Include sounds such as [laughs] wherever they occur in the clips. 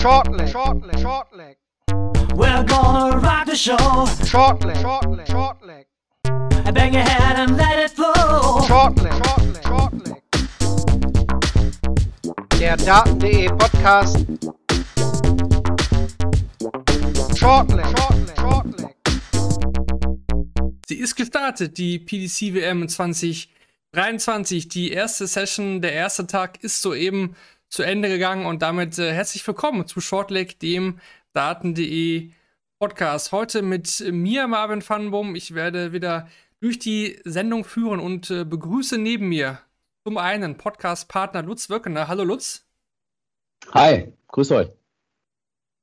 Short leg, short leg, short leg. We're gonna rock the show. Short leg, short leg, short leg. Bang your head and let it flow. Short leg, short leg, short leg. Der Daten.de Podcast. Short leg, short leg, short leg. Sie ist gestartet, die PDC WM 2023. Die erste Session, der erste Tag ist soeben zu Ende gegangen und damit äh, herzlich willkommen zu Shortleg, dem Daten.de Podcast. Heute mit mir, Marvin Vandenboom. Ich werde wieder durch die Sendung führen und äh, begrüße neben mir zum einen Podcast-Partner Lutz Wöckener. Hallo Lutz. Hi, grüß euch.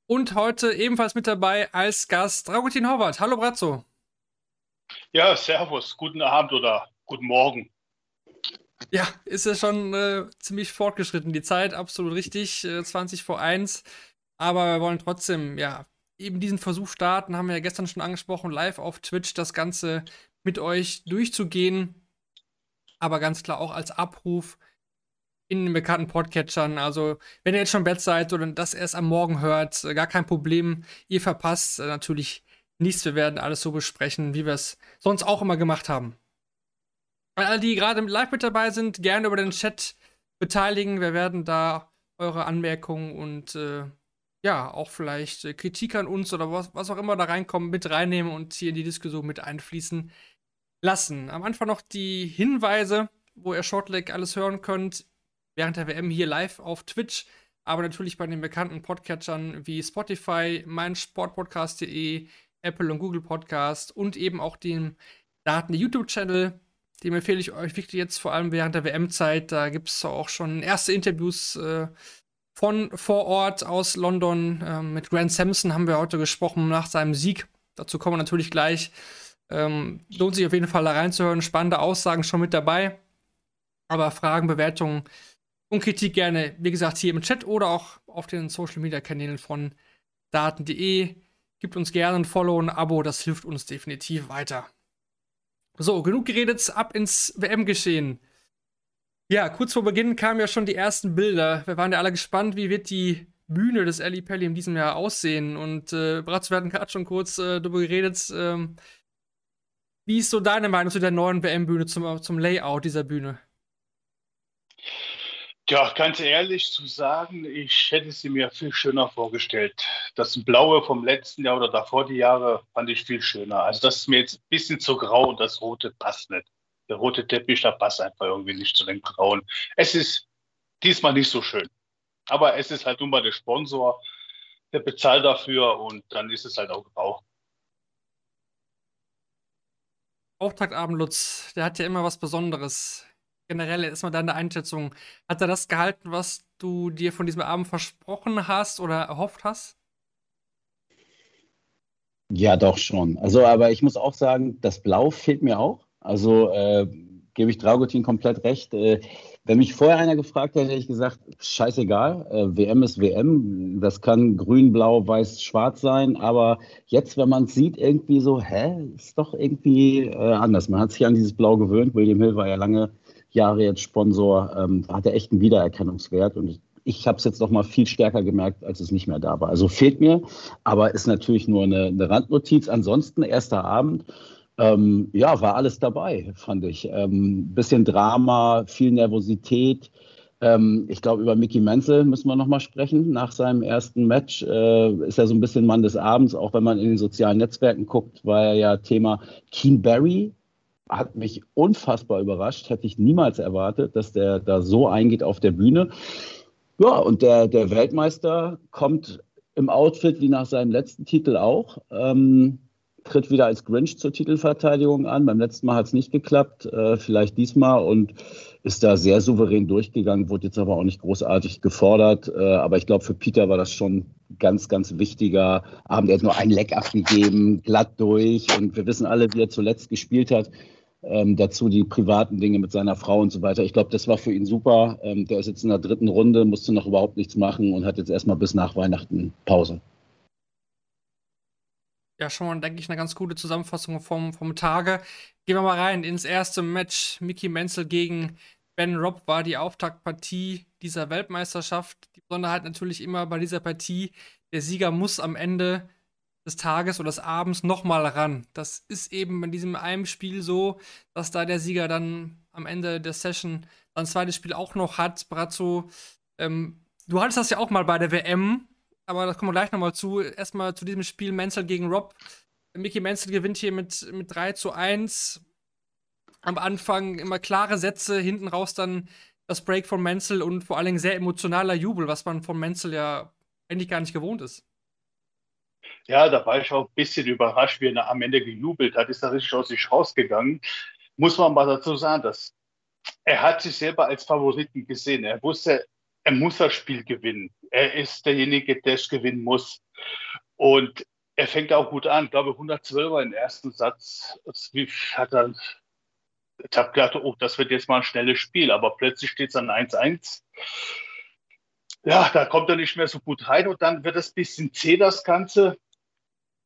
Und heute ebenfalls mit dabei als Gast Dragutin Horvath. Hallo Brazzo. Ja, servus, guten Abend oder guten Morgen. Ja, ist ja schon äh, ziemlich fortgeschritten. Die Zeit absolut richtig, äh, 20 vor 1. Aber wir wollen trotzdem, ja, eben diesen Versuch starten, haben wir ja gestern schon angesprochen, live auf Twitch das Ganze mit euch durchzugehen. Aber ganz klar auch als Abruf in den bekannten Podcatchern. Also, wenn ihr jetzt schon im Bett seid oder das erst am Morgen hört, äh, gar kein Problem. Ihr verpasst äh, natürlich nichts. Wir werden alles so besprechen, wie wir es sonst auch immer gemacht haben. Alle, die gerade live mit dabei sind, gerne über den Chat beteiligen. Wir werden da eure Anmerkungen und äh, ja, auch vielleicht äh, Kritik an uns oder was, was auch immer da reinkommt, mit reinnehmen und hier in die Diskussion mit einfließen lassen. Am Anfang noch die Hinweise, wo ihr Shortleg alles hören könnt, während der WM hier live auf Twitch, aber natürlich bei den bekannten Podcatchern wie Spotify, meinsportpodcast.de, Apple und Google Podcast und eben auch dem Daten YouTube-Channel dem empfehle ich euch wirklich jetzt vor allem während der WM-Zeit. Da gibt es auch schon erste Interviews äh, von vor Ort aus London. Ähm, mit Grant Sampson haben wir heute gesprochen nach seinem Sieg. Dazu kommen wir natürlich gleich. Ähm, lohnt sich auf jeden Fall da reinzuhören. Spannende Aussagen schon mit dabei. Aber Fragen, Bewertungen und Kritik gerne, wie gesagt, hier im Chat oder auch auf den Social Media Kanälen von daten.de. Gibt uns gerne ein Follow, ein Abo, das hilft uns definitiv weiter. So, genug geredet, ab ins WM-Geschehen. Ja, kurz vor Beginn kamen ja schon die ersten Bilder. Wir waren ja alle gespannt, wie wird die Bühne des Ali Pelli in diesem Jahr aussehen. Und äh, Bratz, wir hatten gerade schon kurz äh, darüber geredet. Ähm, wie ist so deine Meinung zu der neuen WM-Bühne, zum, zum Layout dieser Bühne? Ja, ganz ehrlich zu sagen, ich hätte sie mir viel schöner vorgestellt. Das Blaue vom letzten Jahr oder davor die Jahre fand ich viel schöner. Also das ist mir jetzt ein bisschen zu grau und das Rote passt nicht. Der rote Teppich, da passt einfach irgendwie nicht zu den Grauen. Es ist diesmal nicht so schön. Aber es ist halt nun mal der Sponsor, der bezahlt dafür und dann ist es halt auch grau. Auftaktabend Lutz, der hat ja immer was Besonderes generell erstmal deine Einschätzung. Hat er das gehalten, was du dir von diesem Abend versprochen hast oder erhofft hast? Ja, doch schon. Also, aber ich muss auch sagen, das Blau fehlt mir auch. Also äh, gebe ich Dragutin komplett recht. Äh, wenn mich vorher einer gefragt hätte, hätte ich gesagt, scheißegal, äh, WM ist WM. Das kann grün, blau, weiß, schwarz sein. Aber jetzt, wenn man es sieht, irgendwie so, hä, ist doch irgendwie äh, anders. Man hat sich an dieses Blau gewöhnt. William Hill war ja lange Jahre jetzt Sponsor, ähm, hat er echt einen Wiedererkennungswert. Und ich, ich habe es jetzt noch mal viel stärker gemerkt, als es nicht mehr da war. Also fehlt mir, aber ist natürlich nur eine, eine Randnotiz. Ansonsten, erster Abend, ähm, ja, war alles dabei, fand ich. Ähm, bisschen Drama, viel Nervosität. Ähm, ich glaube, über Mickey Menzel müssen wir noch mal sprechen. Nach seinem ersten Match äh, ist er so ein bisschen Mann des Abends, auch wenn man in den sozialen Netzwerken guckt, war er ja Thema Keen Barry, hat mich unfassbar überrascht. Hätte ich niemals erwartet, dass der da so eingeht auf der Bühne. Ja, und der, der Weltmeister kommt im Outfit wie nach seinem letzten Titel auch. Ähm, tritt wieder als Grinch zur Titelverteidigung an. Beim letzten Mal hat es nicht geklappt, äh, vielleicht diesmal und ist da sehr souverän durchgegangen, wurde jetzt aber auch nicht großartig gefordert. Äh, aber ich glaube, für Peter war das schon ganz, ganz wichtiger Abend. Er hat nur ein Leck abgegeben, glatt durch und wir wissen alle, wie er zuletzt gespielt hat. Ähm, dazu die privaten Dinge mit seiner Frau und so weiter. Ich glaube, das war für ihn super. Ähm, der ist jetzt in der dritten Runde, musste noch überhaupt nichts machen und hat jetzt erstmal bis nach Weihnachten Pause. Ja, schon mal, denke ich, eine ganz gute Zusammenfassung vom, vom Tage. Gehen wir mal rein ins erste Match. Mickey Menzel gegen Ben Robb war die Auftaktpartie dieser Weltmeisterschaft. Die Besonderheit natürlich immer bei dieser Partie, der Sieger muss am Ende des Tages oder des Abends nochmal ran. Das ist eben in diesem einen Spiel so, dass da der Sieger dann am Ende der Session sein zweites Spiel auch noch hat. Brazzo, ähm, du hattest das ja auch mal bei der WM, aber da kommen wir gleich nochmal zu. Erstmal zu diesem Spiel Menzel gegen Rob. Mickey Menzel gewinnt hier mit, mit 3 zu 1. Am Anfang immer klare Sätze, hinten raus dann das Break von Menzel und vor allen Dingen sehr emotionaler Jubel, was man von Menzel ja eigentlich gar nicht gewohnt ist. Ja, da war ich auch ein bisschen überrascht, wie er am Ende gejubelt hat. Ist da richtig aus sich rausgegangen. Muss man mal dazu sagen, dass er hat sich selber als Favoriten gesehen. Er wusste, er muss das Spiel gewinnen. Er ist derjenige, der es gewinnen muss. Und er fängt auch gut an. Ich glaube, 112er im ersten Satz. Hat er, ich habe gedacht, oh, das wird jetzt mal ein schnelles Spiel. Aber plötzlich steht es an 1-1 ja, da kommt er nicht mehr so gut rein und dann wird es ein bisschen zäh, das Ganze, ein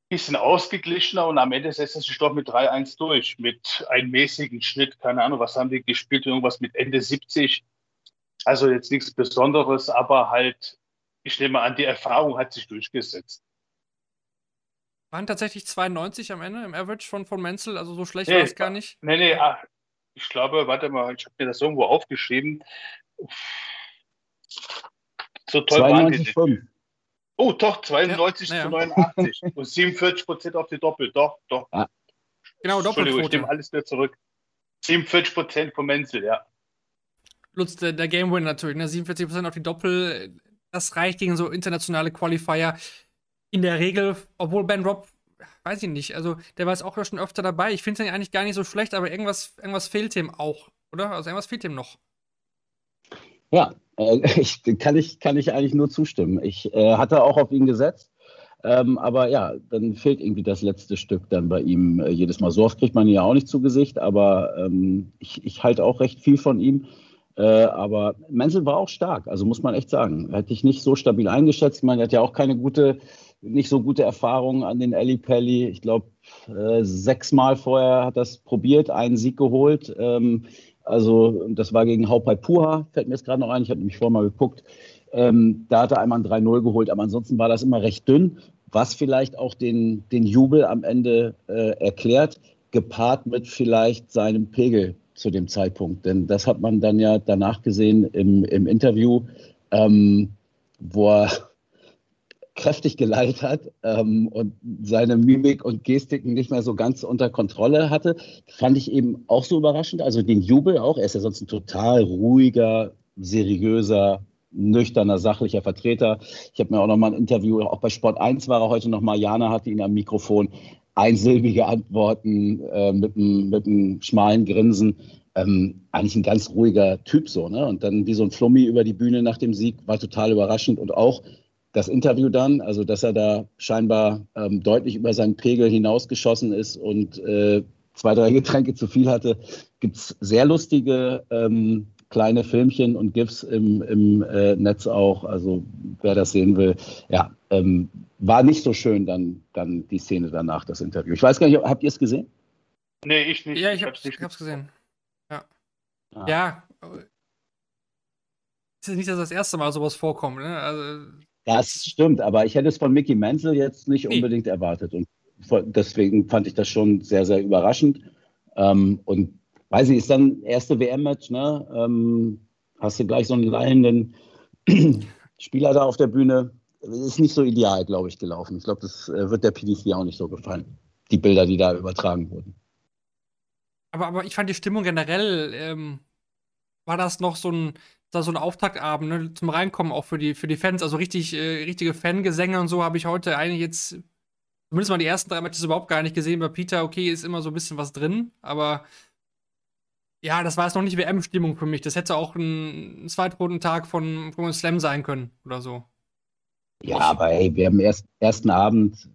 bisschen ausgeglichener und am Ende setzt er sich doch mit 3-1 durch, mit einem mäßigen Schnitt, keine Ahnung, was haben die gespielt, irgendwas mit Ende 70. Also jetzt nichts Besonderes, aber halt, ich nehme an, die Erfahrung hat sich durchgesetzt. Waren tatsächlich 92 am Ende im Average von, von Menzel, also so schlecht nee, war es gar nicht. Nee, nee, ach, ich glaube, warte mal, ich habe mir das irgendwo aufgeschrieben. So toll 92, waren die Oh, doch, 92 ja, zu 89 [laughs] und 47 Prozent auf die Doppel. Doch, doch. Ah. Genau, Doppelquote. Ich nehme alles wieder zurück. 47 Prozent vom Menzel, ja. Lutz, der, der Game Win natürlich, ne? 47 Prozent auf die Doppel. Das reicht gegen so internationale Qualifier. In der Regel, obwohl Ben Robb, weiß ich nicht, also der war jetzt auch schon öfter dabei. Ich finde es eigentlich gar nicht so schlecht, aber irgendwas, irgendwas fehlt ihm auch, oder? Also irgendwas fehlt ihm noch. Ja, [laughs] ich, kann, ich, kann ich eigentlich nur zustimmen. Ich äh, hatte auch auf ihn gesetzt. Ähm, aber ja, dann fehlt irgendwie das letzte Stück dann bei ihm äh, jedes Mal. So oft kriegt man ihn ja auch nicht zu Gesicht, aber ähm, ich, ich halte auch recht viel von ihm. Äh, aber Menzel war auch stark, also muss man echt sagen. Hätte ich nicht so stabil eingeschätzt. Ich meine, er hat ja auch keine gute, nicht so gute Erfahrung an den Eli Pelli. Ich glaube, äh, sechsmal vorher hat er es probiert, einen Sieg geholt. Ähm, also das war gegen Haupai Puha, fällt mir jetzt gerade noch ein. Ich habe nämlich vorher mal geguckt. Ähm, da hat er einmal ein 3-0 geholt, aber ansonsten war das immer recht dünn, was vielleicht auch den, den Jubel am Ende äh, erklärt, gepaart mit vielleicht seinem Pegel zu dem Zeitpunkt. Denn das hat man dann ja danach gesehen im, im Interview, ähm, wo er kräftig geleitet hat ähm, und seine Mimik und Gestiken nicht mehr so ganz unter Kontrolle hatte, fand ich eben auch so überraschend. Also den Jubel auch. Er ist ja sonst ein total ruhiger, seriöser, nüchterner, sachlicher Vertreter. Ich habe mir auch noch mal ein Interview, auch bei Sport 1 war er heute noch mal, Jana hatte ihn am Mikrofon, einsilbige Antworten äh, mit, einem, mit einem schmalen Grinsen. Ähm, eigentlich ein ganz ruhiger Typ so, ne? Und dann wie so ein Flummi über die Bühne nach dem Sieg war total überraschend und auch das Interview dann, also dass er da scheinbar ähm, deutlich über seinen Pegel hinausgeschossen ist und äh, zwei, drei [laughs] Getränke zu viel hatte, gibt es sehr lustige ähm, kleine Filmchen und GIFs im, im äh, Netz auch. Also wer das sehen will, ja, ähm, war nicht so schön dann, dann die Szene danach, das Interview. Ich weiß gar nicht, habt ihr es gesehen? Nee, ich nicht. Ja, ich, hab's, ich hab's gesehen. Ja. Ah. Ja. Es ist nicht, dass das erste Mal sowas vorkommt. Ne? Also, das stimmt, aber ich hätte es von Mickey Menzel jetzt nicht nee. unbedingt erwartet. Und deswegen fand ich das schon sehr, sehr überraschend. Ähm, und weiß ich, ist dann erste WM-Match, ne? Ähm, hast du gleich so einen leihenden [clears throat] Spieler da auf der Bühne. Ist nicht so ideal, glaube ich, gelaufen. Ich glaube, das äh, wird der PDC auch nicht so gefallen. Die Bilder, die da übertragen wurden. Aber, aber ich fand die Stimmung generell, ähm, war das noch so ein, da so ein Auftaktabend ne, zum Reinkommen auch für die, für die Fans. Also richtig, äh, richtige Fangesänge und so habe ich heute eigentlich jetzt, zumindest mal die ersten drei Matches überhaupt gar nicht gesehen. Bei Peter, okay, ist immer so ein bisschen was drin, aber ja, das war jetzt noch nicht WM-Stimmung für mich. Das hätte auch ein, ein Zweitrundentag von, von Slam sein können oder so. Ja, aber ey, wir haben erst ersten Abend,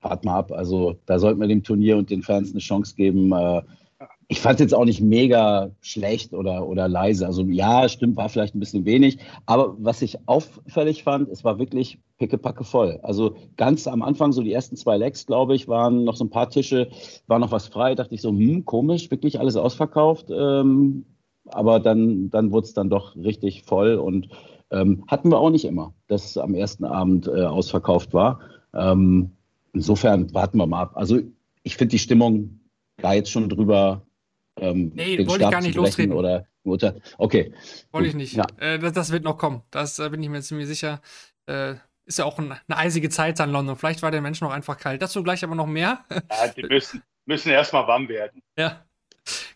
wart mal ab, also da sollten wir dem Turnier und den Fans eine Chance geben. Äh, ich fand es jetzt auch nicht mega schlecht oder, oder leise. Also ja, stimmt, war vielleicht ein bisschen wenig. Aber was ich auffällig fand, es war wirklich pickepacke voll. Also ganz am Anfang, so die ersten zwei Legs, glaube ich, waren noch so ein paar Tische, war noch was frei. Dachte ich so, hm, komisch, wirklich alles ausverkauft. Ähm, aber dann, dann wurde es dann doch richtig voll und ähm, hatten wir auch nicht immer, dass es am ersten Abend äh, ausverkauft war. Ähm, insofern warten wir mal ab. Also ich finde die Stimmung da jetzt schon drüber. Ähm, Nee, den wollte ich Stab gar nicht lostreten. Oder, oder, okay. Wollte ich nicht. Ja. Äh, das, das wird noch kommen. Das äh, bin ich mir ziemlich sicher. Äh, ist ja auch ein, eine eisige Zeit an London. Vielleicht war der Mensch noch einfach kalt. Dazu gleich aber noch mehr. [laughs] Ja, die müssen, müssen erstmal warm werden. Ja.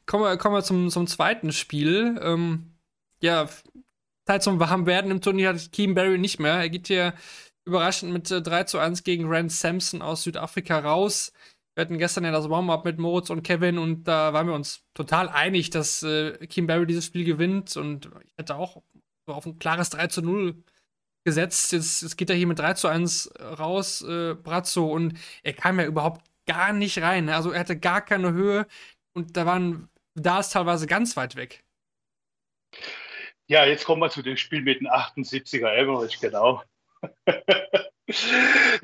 Kommen wir, kommen wir zum, zum zweiten Spiel. Ähm, ja, Zeit zum Warmwerden im Turnier hat Keem Barry nicht mehr. Er geht hier überraschend mit äh, 3 zu 1 gegen Rand Sampson aus Südafrika raus. Wir hatten gestern ja das Warm-up mit Moritz und Kevin und da waren wir uns total einig, dass äh, Keem Barry dieses Spiel gewinnt und ich hätte auch auf ein klares 3 zu 0 gesetzt. Jetzt, jetzt geht er hier mit 3 zu 1 raus, äh, Brazzo, und er kam ja überhaupt gar nicht rein. ne? Also er hatte gar keine Höhe und da waren da ist teilweise ganz weit weg. Ja, jetzt kommen wir zu dem Spiel mit dem 78er Average, genau. [laughs]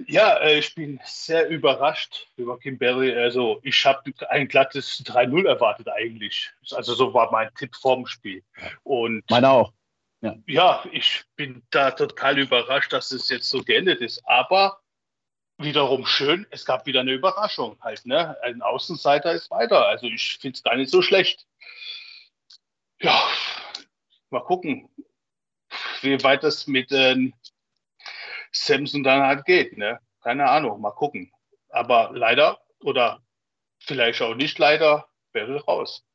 ja, äh, ich bin sehr überrascht über Kim Berry. Also ich habe ein glattes 3-0 erwartet eigentlich. Also so war mein Tipp vorm Spiel. Und Meine auch. ja, ich bin da total überrascht, dass es jetzt so geendet ist. Aber wiederum schön, es gab wieder eine Überraschung halt. Ne? Ein Außenseiter ist weiter. Also ich finde es gar nicht so schlecht. Ja, mal gucken, wie weit das mit ähm, Samson dann halt geht. Ne? Keine Ahnung, mal gucken. Aber leider oder vielleicht auch nicht leider, wäre raus.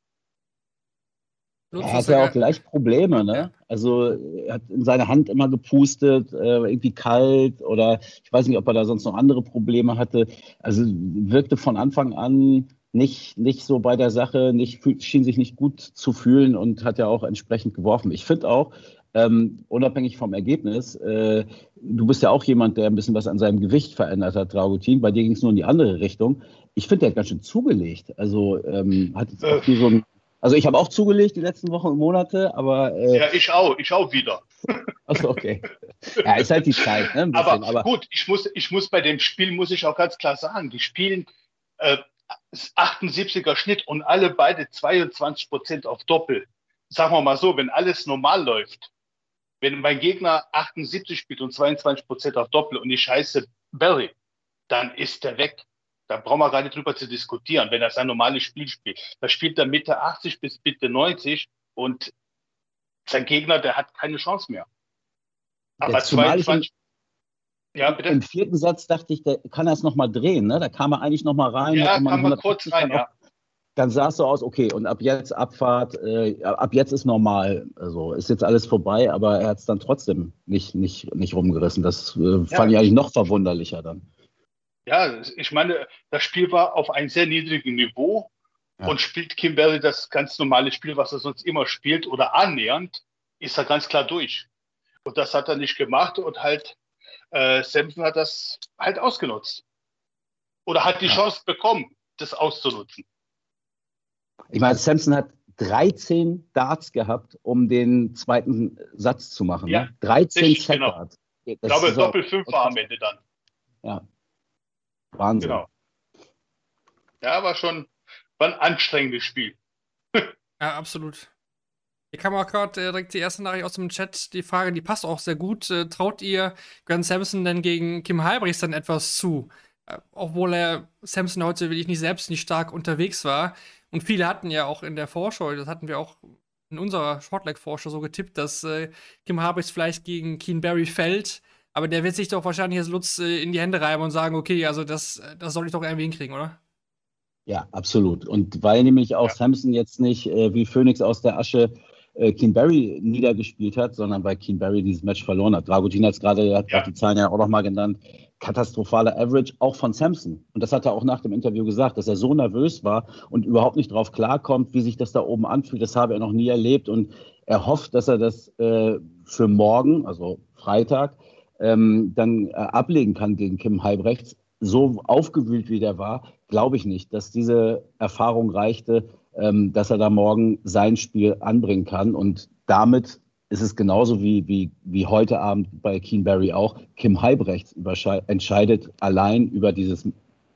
Er hat ja auch gleich Probleme, ne? Also er hat in seine Hand immer gepustet, äh, irgendwie kalt oder ich weiß nicht, ob er da sonst noch andere Probleme hatte. Also wirkte von Anfang an nicht, nicht so bei der Sache, nicht, schien sich nicht gut zu fühlen und hat ja auch entsprechend geworfen. Ich finde auch, ähm, unabhängig vom Ergebnis, äh, du bist ja auch jemand, der ein bisschen was an seinem Gewicht verändert hat, Dragutin. Bei dir ging es nur in die andere Richtung. Ich finde, der hat ganz schön zugelegt. Also ähm, hat jetzt auch Äh. so ein also ich habe auch zugelegt die letzten Wochen und Monate, aber äh, Ja, ich auch, ich auch wieder. [laughs] achso, okay. Ja, ist halt die Zeit, ne? Bisschen, Aber, aber, gut, ich muss, ich muss bei dem Spiel, muss ich auch ganz klar sagen, die spielen äh, 78er Schnitt und alle beide 22 Prozent auf Doppel. Sagen wir mal so, wenn alles normal läuft, wenn mein Gegner 78 spielt und 22 Prozent auf Doppel und ich heiße Barry, dann ist er weg. Da brauchen wir gar nicht drüber zu diskutieren, wenn er sein normales Spiel spielt. Da spielt er Mitte 80 bis Mitte 90 und sein Gegner, der hat keine Chance mehr. Aber Ja, zumal ich 22. Ja, bitte. im vierten Satz dachte ich, der kann er es nochmal drehen, ne? Da kam er eigentlich nochmal rein. Ja, man 180 kurz rein, ja. Dann sah es so aus, okay, und ab jetzt Abfahrt, äh, ab jetzt ist normal. Also ist jetzt alles vorbei, aber er hat es dann trotzdem nicht, nicht, nicht rumgerissen. Das äh, Ja. fand ich eigentlich noch verwunderlicher dann. Ja, ich meine, das Spiel war auf einem sehr niedrigen Niveau Ja. und spielt Kimberly das ganz normale Spiel, was er sonst immer spielt oder annähernd, ist er ganz klar durch. Und das hat er nicht gemacht und halt äh, Sampson hat das halt ausgenutzt. Oder hat die Ja. Chance bekommen, das auszunutzen. Ich meine, Samson hat 13 Darts gehabt, um den zweiten Satz zu machen. Ja, ne? 13 richtig, genau. Set-Darts. Ich glaube, Doppel 5 war am Ende dann. Wahnsinn. Genau. Ja, war schon war ein anstrengendes Spiel. [laughs] Ja, absolut. Hier kam auch gerade äh, direkt die erste Nachricht aus dem Chat. Die Frage, die passt auch sehr gut. Äh, traut ihr Grant Sampson denn gegen Kim Halbrichs dann etwas zu? Äh, obwohl er Sampson heute wirklich nicht selbst nicht stark unterwegs war. Und viele hatten ja auch in der Vorschau, das hatten wir auch in unserer Shortleg-Vorschau so getippt, dass äh, Kim Halbrichs vielleicht gegen Keen Barry fällt. Aber der wird sich doch wahrscheinlich jetzt Lutz äh, in die Hände reiben und sagen, okay, also das, das soll ich doch irgendwie hinkriegen, oder? Ja, absolut. Und weil nämlich auch Ja. Samson jetzt nicht äh, wie Phoenix aus der Asche äh, Keen Barry niedergespielt hat, sondern weil Keen Barry dieses Match verloren hat. Dragutin hat es gerade, hat Ja. die Zahlen ja auch nochmal genannt, katastrophaler Average, auch von Samson. Und das hat er auch nach dem Interview gesagt, dass er so nervös war und überhaupt nicht drauf klarkommt, wie sich das da oben anfühlt. Das habe er noch nie erlebt. Und er hofft, dass er das äh, für morgen, also Freitag, ähm, dann äh, ablegen kann gegen Kim Halbrechts. So aufgewühlt wie der war, glaube ich nicht, dass diese Erfahrung reichte, ähm, dass er da morgen sein Spiel anbringen kann. Und damit ist es genauso wie, wie, wie heute Abend bei Keen Barry auch. Kim Halbrechts entscheidet allein über dieses,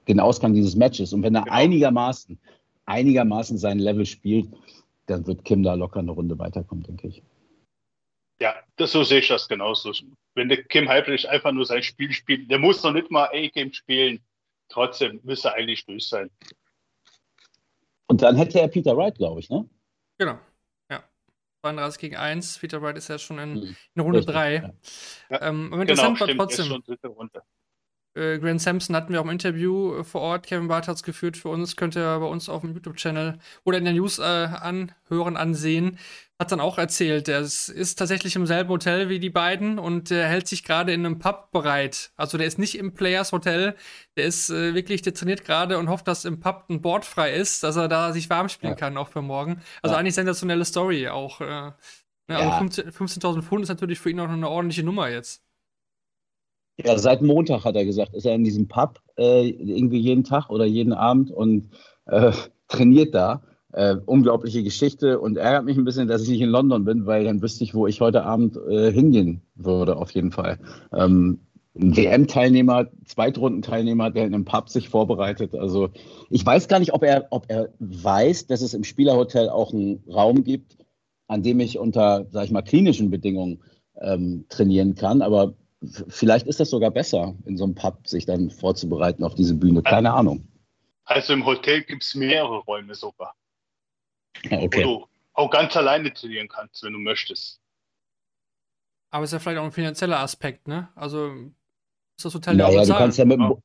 den Ausgang dieses Matches. Und wenn er Genau. einigermaßen, einigermaßen sein Level spielt, dann wird Kim da locker eine Runde weiterkommen, denke ich. Ja, das, so sehe ich das genauso. Wenn der Kim Halbrich einfach nur sein Spiel spielt, der muss noch nicht mal A-Game spielen, trotzdem müsste er eigentlich durch sein. Und dann hätte er Peter Wright, glaube ich, ne? Genau. Ja. 32 gegen 1. Peter Wright ist ja schon in, Hm. in Runde Richtig, 3. ja. Ähm, aber Genau, interessant war stimmt, trotzdem. Äh, Grant Sampson hatten wir auch im Interview äh, vor Ort. Kevin Barth hat es geführt für uns. Könnt ihr bei uns auf dem YouTube-Channel oder in der News äh, anhören, ansehen. Hat dann auch erzählt, er ist, tatsächlich im selben Hotel wie die beiden und der hält sich gerade in einem Pub bereit. Also der ist nicht im Players Hotel. Der ist äh, wirklich, der trainiert gerade und hofft, dass im Pub ein Board frei ist, dass er da sich warm spielen Ja. kann, auch für morgen. Also Ja. eigentlich sensationelle Story auch. Äh, ne, Ja. Also 15 15.000 Pfund ist natürlich für ihn auch noch eine ordentliche Nummer jetzt. Ja, seit Montag hat er gesagt, ist er in diesem Pub äh, irgendwie jeden Tag oder jeden Abend und äh, trainiert da. Äh, unglaubliche Geschichte und ärgert mich ein bisschen, dass ich nicht in London bin, weil dann wüsste ich, wo ich heute Abend äh, hingehen würde, auf jeden Fall. Ähm, ein WM-Teilnehmer, Zweitrundenteilnehmer, der in einem Pub sich vorbereitet. Also ich weiß gar nicht, ob er, ob er weiß, dass es im Spielerhotel auch einen Raum gibt, an dem ich unter, sag ich mal, klinischen Bedingungen ähm, trainieren kann. Aber vielleicht ist das sogar besser, in so einem Pub sich dann vorzubereiten auf diese Bühne. Keine Ahnung. Also im Hotel gibt es mehrere Räume sogar, Wo okay. du auch ganz alleine trainieren kannst, wenn du möchtest. Aber es ist ja vielleicht auch ein finanzieller Aspekt, ne? Also ist das Hotel ja auch Naja, du bezahlen. kannst ja mit dem, Ja.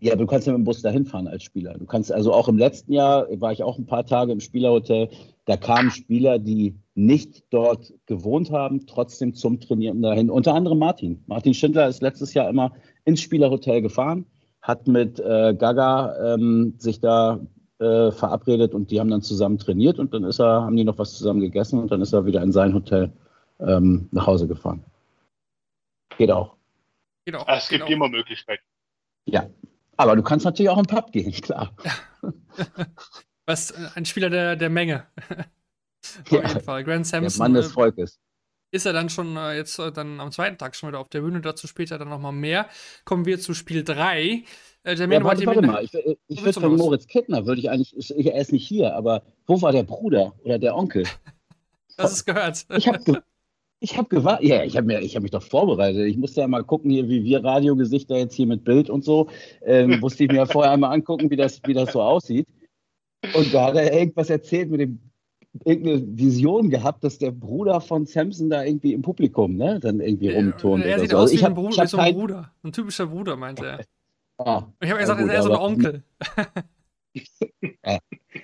Ja, du kannst ja mit dem Bus dahin fahren als Spieler. Du kannst also auch im letzten Jahr war ich auch ein paar Tage im Spielerhotel. Da kamen Spieler, die nicht dort gewohnt haben, trotzdem zum Trainieren dahin. Unter anderem Martin. Martin Schindler ist letztes Jahr immer ins Spielerhotel gefahren, hat mit äh, Gaga ähm, sich da äh, verabredet und die haben dann zusammen trainiert und dann ist er, haben die noch was zusammen gegessen und dann ist er wieder in sein Hotel ähm, nach Hause gefahren. Geht auch. Geht auch. Ah, Es gibt auch. immer Möglichkeiten. Ja. Aber du kannst natürlich auch im Pub gehen, [laughs] klar. [laughs] Was äh, ein Spieler der, der Menge. [laughs] Auf Ja. jeden Fall. Grant Der Sampson Mann des äh, Volkes. ist er dann schon äh, jetzt äh, dann am zweiten Tag schon wieder auf der Bühne, dazu später dann nochmal mehr. Kommen wir zu Spiel 3. Äh, Jermaine Ja, warte, warte mal. Ich, ich willst würde von? Moritz Kittner, würde ich eigentlich, ist- er ist nicht hier, aber wo war der Bruder oder der Onkel? [laughs] Das ist gehört. Ich habe ge ich hab gewartet. Ja, ich habe hab mich doch vorbereitet. Ich musste ja mal gucken, hier, wie wir Radiogesichter jetzt hier mit Bild und so. Ähm, [laughs] musste ich mir ja vorher einmal angucken, wie das, wie das so aussieht. Und da hat er irgendwas erzählt mit dem, irgendeine Vision gehabt, dass der Bruder von Samson da irgendwie im Publikum, ne, dann irgendwie rumturnt. er sieht so. aus Also wie ich ein, hab- Bruder, ich wie hab so ein kein- Bruder. Ein typischer Bruder, meinte er. [laughs] Ah, Ich habe Ja, gesagt, gut, er ist eher so ein Onkel. [laughs] [laughs]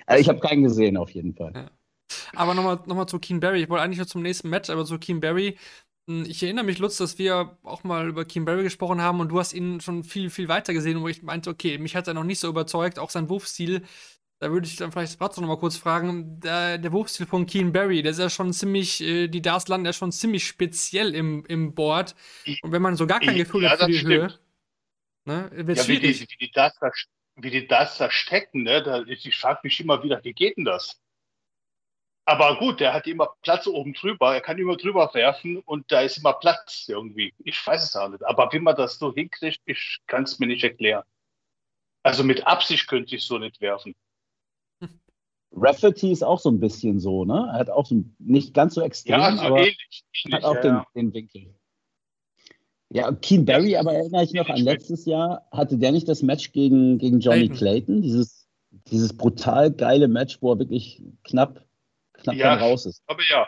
also ich habe keinen gesehen, auf jeden Fall. Aber nochmal noch mal zu Keen Barry. Ich wollte eigentlich nur zum nächsten Match, aber zu Keen Barry. Hm, Ich erinnere mich, Lutz, dass wir auch mal über Keen Barry gesprochen haben und du hast ihn schon viel, viel weiter gesehen, wo ich meinte, okay, mich hat er noch nicht so überzeugt, auch sein Wurfstil. Da würde ich dann vielleicht Bratzo noch mal kurz fragen. Der, der Wurfstil von Keen Barry, der ist ja schon ziemlich, äh, die Darts landen ja schon ziemlich speziell im, im Board. Und wenn man so gar kein Ja, Gefühl hat für die stimmt. Höhe, ne, wird Ja, wie die, wie die das da, wie die das da stecken, ne? Da, ich frage mich immer wieder, wie geht denn das? Aber gut, der hat immer Platz oben drüber, er kann immer drüber werfen und da ist immer Platz irgendwie. Ich weiß es auch nicht. Aber wie man das so hinkriegt, ich kann es mir nicht erklären. Also mit Absicht könnte ich so nicht werfen. [laughs] Rafferty ist auch so ein bisschen so, ne? Er hat auch so nicht ganz so extrem, Ja, also aber ähnlich. ähnlich hat auch ja, den, ja. den Winkel. Ja, Keen Barry, aber erinnere ich noch an letztes Jahr, hatte der nicht das Match gegen, gegen Johnny Clayton. Clayton? Dieses, dieses brutal geile Match, wo er wirklich knapp, knapp Ja. dann raus ist. Aber ja,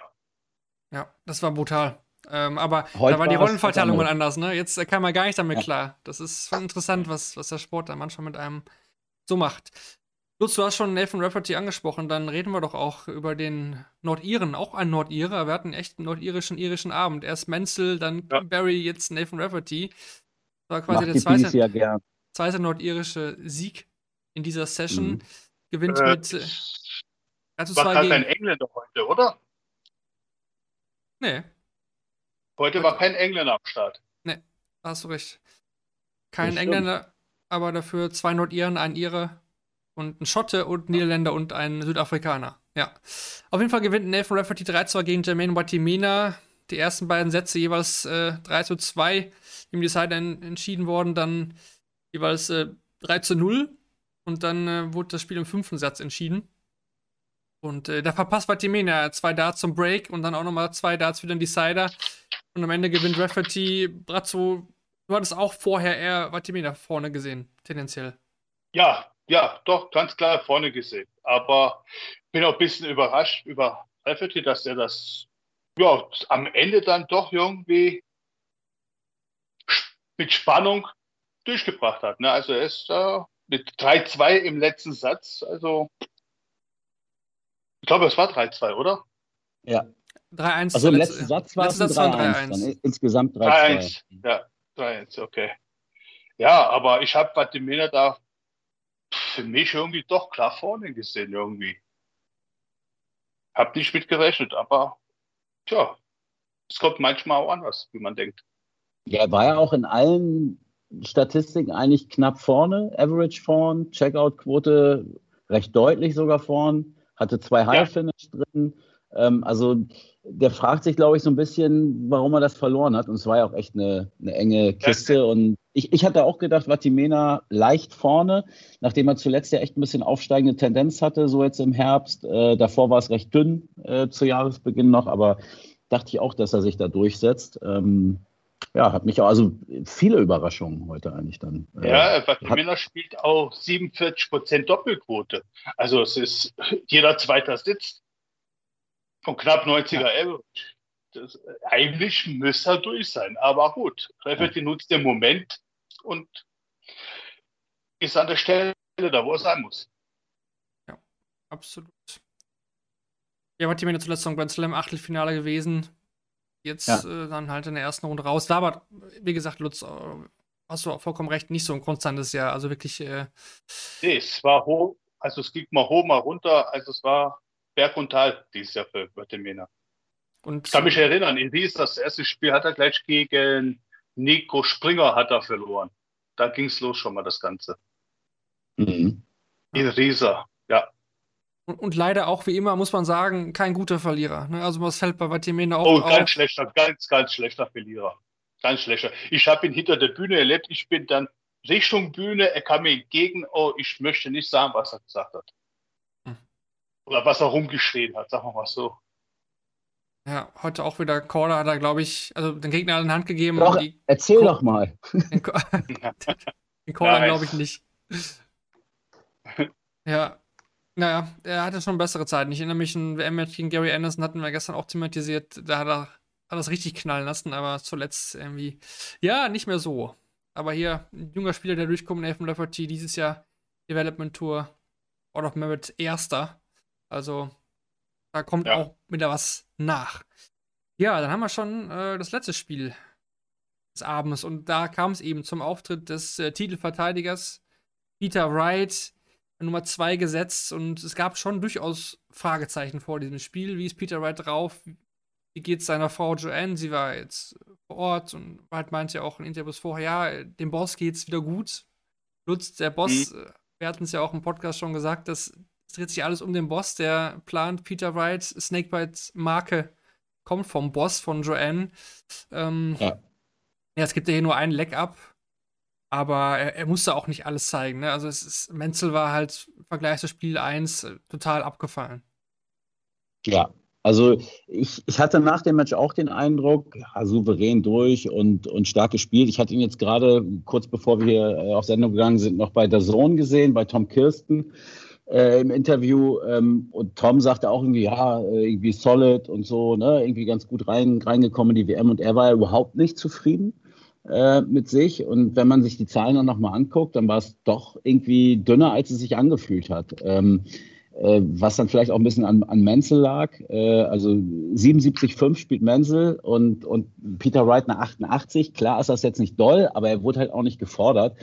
Ja, das war brutal. Ähm, aber Heute da war die Rollenverteilung mal anders, ne? Jetzt äh, kam man gar nicht damit Ja. klar. Das ist schon interessant, was, was der Sport da manchmal mit einem so macht. Lutz, du hast schon Nathan Rafferty angesprochen, dann reden wir doch auch über den Nordiren, auch ein Nordire. Wir hatten echt einen nordirischen, irischen Abend. Erst Menzel, dann Ja. Barry, jetzt Nathan Rafferty. Das war quasi Macht der zweite, ja gern. zweite nordirische Sieg in dieser Session. Mhm. Gewinnt äh, mit äh, 3 zu war 2 gerade kein gegen. Engländer heute, oder? Nee, Heute war kein Engländer am Start. da hast du recht. Kein. Engländer, aber dafür zwei Nordiren, ein Ire und ein Schotte und ein Niederländer und ein Südafrikaner. Ja. Auf jeden Fall gewinnt Nathan Rafferty 3 2 gegen Jermaine Watimena. Die ersten beiden Sätze jeweils äh, 3 zu 2 im Design en entschieden worden, dann jeweils äh, 3 zu 0 und dann äh, wurde das Spiel im fünften Satz entschieden. Und äh, da verpasst Vatimena zwei Darts zum Break und dann auch nochmal zwei Darts wieder in Decider. Und am Ende gewinnt Rafferty. Brazzo, du hattest auch vorher eher Vatimena vorne gesehen, tendenziell. Ja, ja, doch, ganz klar vorne gesehen. Aber bin auch ein bisschen überrascht über Rafferty, dass er das ja, am Ende dann doch irgendwie mit Spannung durchgebracht hat. Ne? Also er ist äh, mit 3-2 im letzten Satz. Also ich glaube, es war 3-2, oder? Ja. 3-1. Also im letzte- letzten Satz war es letzter ein Satz war 3-1. 3-1. dann Insgesamt 3-2. 3-1. Ja, 3-1, okay. Ja, aber ich habe Vatimena da für mich irgendwie doch klar vorne gesehen, irgendwie. Hab nicht mit gerechnet, aber tja, es kommt manchmal auch anders, wie man denkt. Ja, er war ja auch in allen Statistiken eigentlich knapp vorne. Average vorn, Checkout-Quote recht deutlich sogar vorn, hatte zwei High-Finish drin. Ähm, also der fragt sich, glaube ich, so ein bisschen, warum er das verloren hat. Und es war ja auch echt eine, eine enge Kiste. Und ich, ich hatte auch gedacht, Vatimena leicht vorne, nachdem er zuletzt ja echt ein bisschen aufsteigende Tendenz hatte, so jetzt im Herbst. Äh, davor war es recht dünn äh, zu Jahresbeginn noch, aber dachte ich auch, dass er sich da durchsetzt. Ähm, ja, hat mich auch, also viele Überraschungen heute eigentlich dann. Äh, Ja, Vatimena spielt auch 47% Doppelquote. Also es ist jeder Zweiter sitzt und knapp 90er Average. Das, eigentlich müsste er durch sein, aber gut. Rafferty nutzt den Moment und ist an der Stelle da, wo er sein muss. Absolut. Ja, Vatimena zuletzt noch Grand Slam Achtelfinale gewesen. Jetzt Ja. äh, dann halt in der ersten Runde raus. War aber, wie gesagt, Lutz, äh, hast du auch vollkommen recht, nicht so ein konstantes Jahr. Also wirklich, äh, Nee, es war hoch, also es ging mal hoch, mal runter, also es war Berg und Tal dieses Jahr für Vatimena. und Ich kann mich erinnern, in Ries, das erste Spiel hat er gleich gegen Nico Springer hat er verloren. Da ging es los schon mal das Ganze. mhm. In Riesa, ja. Und, und leider auch wie immer, muss man sagen, kein guter Verlierer. Ne? Also was fällt bei Vatimena auch Oh, ganz schlechter, ganz, ganz schlechter Verlierer. Ganz schlechter. Ich habe ihn hinter der Bühne erlebt. Ich bin dann Richtung Bühne. Er kam mir entgegen. Oh, ich möchte nicht sagen, was er gesagt hat. Oder was er rumgeschrien hat, sagen wir mal so. Ja, heute auch wieder Corder hat er, glaube ich, also den Gegner in die Hand gegeben. Doch, die, erzähl Ko- doch mal. den, Co- [laughs] [laughs] den Corder Nein. glaube ich nicht. Ja, naja, er hatte schon bessere Zeiten. Ich erinnere mich, ein WM-Match gegen Gary Anderson hatten wir gestern auch thematisiert. Da hat er, hat es richtig knallen lassen, aber zuletzt irgendwie, ja, nicht mehr so. Aber hier, ein junger Spieler, der durchkommt, Nathan Lafferty, dieses Jahr Development Tour, Out of Merit Erster. Also, da kommt Ja. auch wieder was nach. Ja, dann haben wir schon äh, das letzte Spiel des Abends und da kam es eben zum Auftritt des äh, Titelverteidigers Peter Wright, Nummer 2 gesetzt und es gab schon durchaus Fragezeichen vor diesem Spiel. Wie ist Peter Wright drauf? Wie geht es seiner Frau Joanne? Sie war jetzt vor Ort und Wright meinte ja auch in Interviews vorher, ja, dem Boss geht's wieder gut. Lutz, der Boss, äh, wir hatten es ja auch im Podcast schon gesagt, das, es dreht sich alles um den Boss, der plant Peter Wright, Snakebites Marke kommt vom Boss von Joanne. Ähm, Ja. ja, es gibt ja hier nur einen Leck-Up, aber er, er musste auch nicht alles zeigen. Ne? Also es ist, Menzel war halt im Vergleich zu Spiel 1 äh, total abgefallen. Ja, also ich, ich hatte nach dem Match auch den Eindruck, ja, souverän durch und, und stark gespielt. Ich hatte ihn jetzt gerade kurz bevor wir hier äh, auf Sendung gegangen sind, noch bei der Zone gesehen, bei Tom Kirsten äh, im Interview. Ähm, und Tom sagte auch irgendwie, ja, äh, irgendwie solid und so, ne, irgendwie ganz gut rein, reingekommen in die WM und er war ja überhaupt nicht zufrieden äh, mit sich. Und wenn man sich die Zahlen dann nochmal anguckt, dann war es doch irgendwie dünner, als es sich angefühlt hat. Ähm, äh, was dann vielleicht auch ein bisschen an, an Menzel lag. Äh, also 77,5 spielt Menzel und, und Peter Wright eine 88. Klar ist das jetzt nicht doll, aber er wurde halt auch nicht gefordert.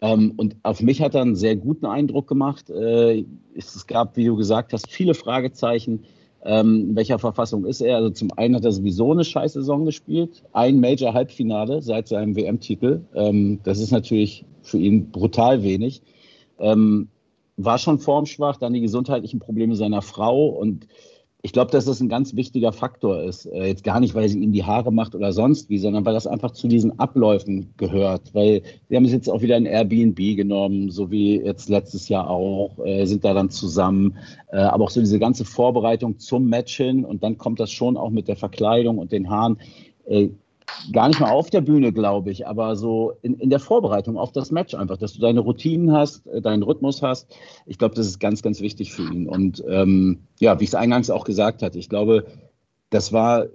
Ähm, und auf mich hat er einen sehr guten Eindruck gemacht. Äh, es, gab, wie du gesagt hast, viele Fragezeichen. Ähm, in welcher Verfassung ist er? Also zum einen hat er sowieso eine scheiß Saison gespielt. Ein Major-Halbfinale seit seinem WM-Titel. Ähm, das ist natürlich für ihn brutal wenig. Ähm, war schon formschwach, dann die gesundheitlichen Probleme seiner Frau und ich glaube, dass das ein ganz wichtiger Faktor ist. Äh, jetzt gar nicht, weil sie ihm die Haare macht oder sonst wie, sondern weil das einfach zu diesen Abläufen gehört. Weil sie haben es jetzt auch wieder in Airbnb genommen, so wie jetzt letztes Jahr auch, äh, sind da dann zusammen. Äh, aber auch so diese ganze Vorbereitung zum Match hin und dann kommt das schon auch mit der Verkleidung und den Haaren. Gar nicht mal auf der Bühne, glaube ich, aber so in, in der Vorbereitung auf das Match einfach, dass du deine Routinen hast, äh, deinen Rhythmus hast. Ich glaube, das ist ganz, ganz wichtig für ihn. Und ähm, ja, wie ich es eingangs auch gesagt hatte, ich glaube, das war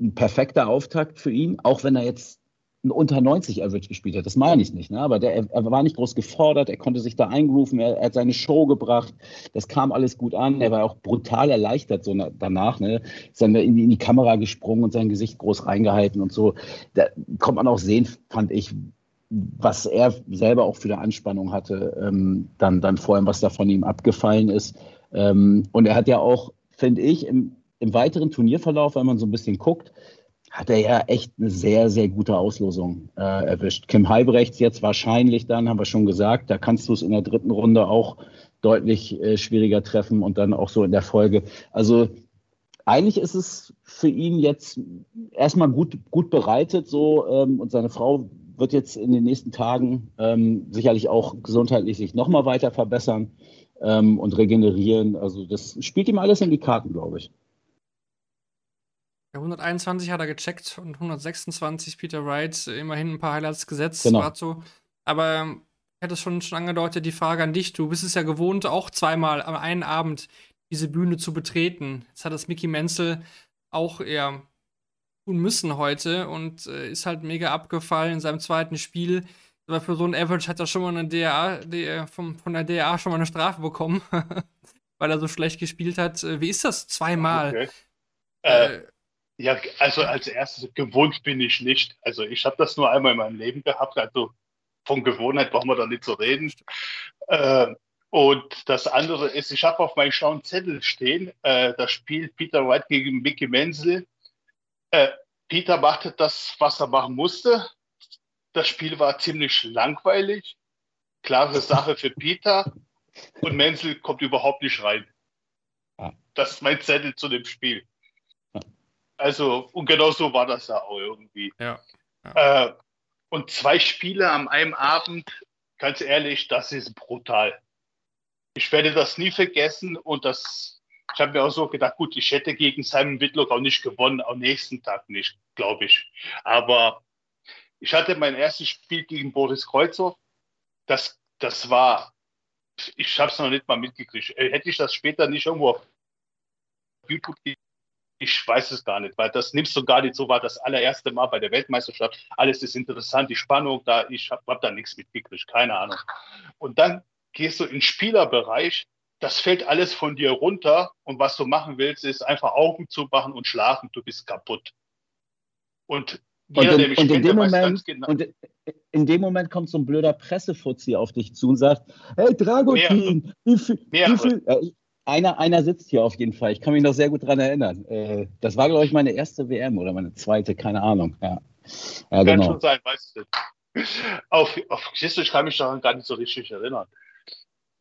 ein perfekter Auftakt für ihn, auch wenn er jetzt ein unter 90 Average gespielt hat. Das meine ich nicht. Ne? Aber der, er war nicht groß gefordert, er konnte sich da eingrooven, er, er, hat seine Show gebracht. Das kam alles gut an. Er war auch brutal erleichtert so danach. Ne? Ist dann in die, in die Kamera gesprungen und sein Gesicht groß reingehalten und so. Da kommt man auch sehen, fand ich, was er selber auch für eine Anspannung hatte, ähm, dann, dann vor allem, was da von ihm abgefallen ist. Ähm, und er hat ja auch, finde ich, im, im weiteren Turnierverlauf, wenn man so ein bisschen guckt, hat er ja echt eine sehr, sehr gute Auslosung äh, erwischt. Kim Halbrechts jetzt wahrscheinlich dann, haben wir schon gesagt, da kannst du es in der dritten Runde auch deutlich äh, schwieriger treffen und dann auch so in der Folge. Also eigentlich ist es für ihn jetzt erstmal gut, gut bereitet so ähm, und seine Frau wird jetzt in den nächsten Tagen ähm, sicherlich auch gesundheitlich sich nochmal weiter verbessern ähm, und regenerieren. Also das spielt ihm alles in die Karten, glaube ich. Ja, 121 hat er gecheckt und 126 Peter Wright, immerhin ein paar Highlights gesetzt, Genau. war so. Aber ähm, ich hätte es schon, schon angedeutet, die Frage an dich. Du bist es ja gewohnt, auch zweimal am einen Abend diese Bühne zu betreten. Jetzt hat das Mickey Menzel auch eher tun müssen heute und äh, ist halt mega abgefallen in seinem zweiten Spiel. Aber für so einen Average hat er schon mal eine DA, die, vom, von der DA schon mal eine Strafe bekommen, [laughs] weil er so schlecht gespielt hat. Äh, Wie ist das zweimal? Okay. Äh, Äh, ja, also als erstes, gewohnt bin ich nicht. Also ich habe das nur einmal in meinem Leben gehabt. Also von Gewohnheit brauchen wir da nicht zu reden. Äh, und das andere ist, ich habe auf meinem schlauen Zettel stehen, äh, das Spiel Peter White gegen Mickey Menzel. Äh, Peter machte das, was er machen musste. Das Spiel war ziemlich langweilig. Klare Sache für Peter. Und Menzel kommt überhaupt nicht rein. Ja. Das ist mein Zettel zu dem Spiel. Ja. Also, und genau so war das ja auch irgendwie. ja. Äh, und zwei Spiele am einem Abend, ganz ehrlich, das ist brutal. Ich werde das nie vergessen und das, ich habe mir auch so gedacht, gut, ich hätte gegen Simon Whitlock auch nicht gewonnen, am nächsten Tag nicht, glaube ich. Aber ich hatte mein erstes Spiel gegen Boris Kreuzer. Das, das war, ich habe es noch nicht mal mitgekriegt. Äh, Hätte ich das später nicht irgendwo auf YouTube ich weiß es gar nicht, weil das nimmst du gar nicht so, war das allererste Mal bei der Weltmeisterschaft. Alles ist interessant, die Spannung da, ich habe hab da nichts mitgekriegt, keine Ahnung. Und dann gehst du in den Spielerbereich, das fällt alles von dir runter und was du machen willst, ist einfach Augen zumachen und schlafen, du bist kaputt. Und Und jeder, in, und in dem Moment, genau. und in dem Moment kommt so ein blöder Pressefuzzi auf dich zu und sagt, hey Dragutin, wie viel, wie viel, äh, einer, einer sitzt hier auf jeden Fall. Ich kann mich noch sehr gut dran erinnern. Äh, das war, glaube ich, meine erste WM oder meine zweite, keine Ahnung. Ja, ja Kann genau. schon sein, weißt du. Auf, auf ich kann mich daran gar nicht so richtig erinnern.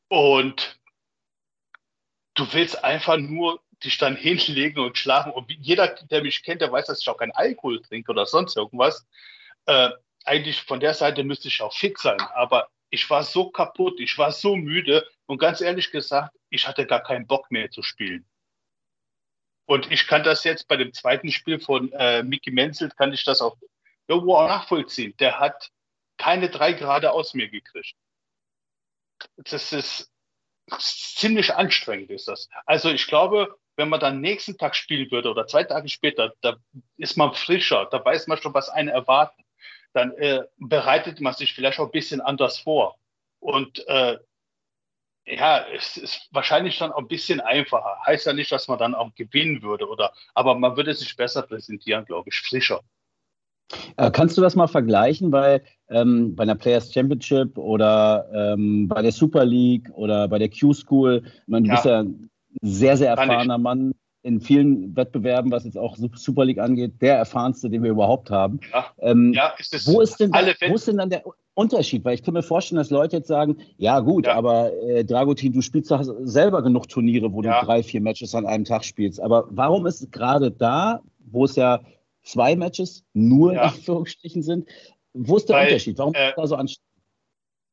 Und du willst einfach nur dich dann hinlegen und schlafen. Und jeder, der mich kennt, der weiß, dass ich auch keinen Alkohol trinke oder sonst irgendwas. Äh, eigentlich von der Seite müsste ich auch fit sein. Aber ich war so kaputt, ich war so müde und ganz ehrlich gesagt, ich hatte gar keinen Bock mehr zu spielen. Und ich kann das jetzt bei dem zweiten Spiel von äh, Mickey Menzel, kann ich das auch irgendwo auch nachvollziehen. Der hat keine drei Grade aus mir gekriegt. Das ist ziemlich anstrengend, ist das. Also ich glaube, wenn man dann nächsten Tag spielen würde oder zwei Tage später, da ist man frischer, da weiß man schon, was einen erwartet. Dann äh, bereitet man sich vielleicht auch ein bisschen anders vor. Und äh, ja, es ist wahrscheinlich dann auch ein bisschen einfacher. Heißt ja nicht, dass man dann auch gewinnen würde, oder, aber man würde sich besser präsentieren, glaube ich, frischer. Äh, kannst du das mal vergleichen, weil ähm, bei einer Players Championship oder ähm, bei der Super League oder bei der Q-School, du Ja. bist ja ein sehr, sehr erfahrener Mann in vielen Wettbewerben, was jetzt auch Su- Super League angeht, der erfahrenste, den wir überhaupt haben. Ja. Ähm, Ja, es ist Wo ist denn, alle wo ist denn dann der, Unterschied, weil ich kann mir vorstellen, dass Leute jetzt sagen, ja gut, Ja. aber äh, Dragutin, du spielst doch selber genug Turniere, wo Ja. du drei, vier Matches an einem Tag spielst. Aber warum ist gerade da, wo es ja zwei Matches nur in. Anführungsstrichen sind, wo ist der Weil, Unterschied? Warum äh, ist da so anstrengend?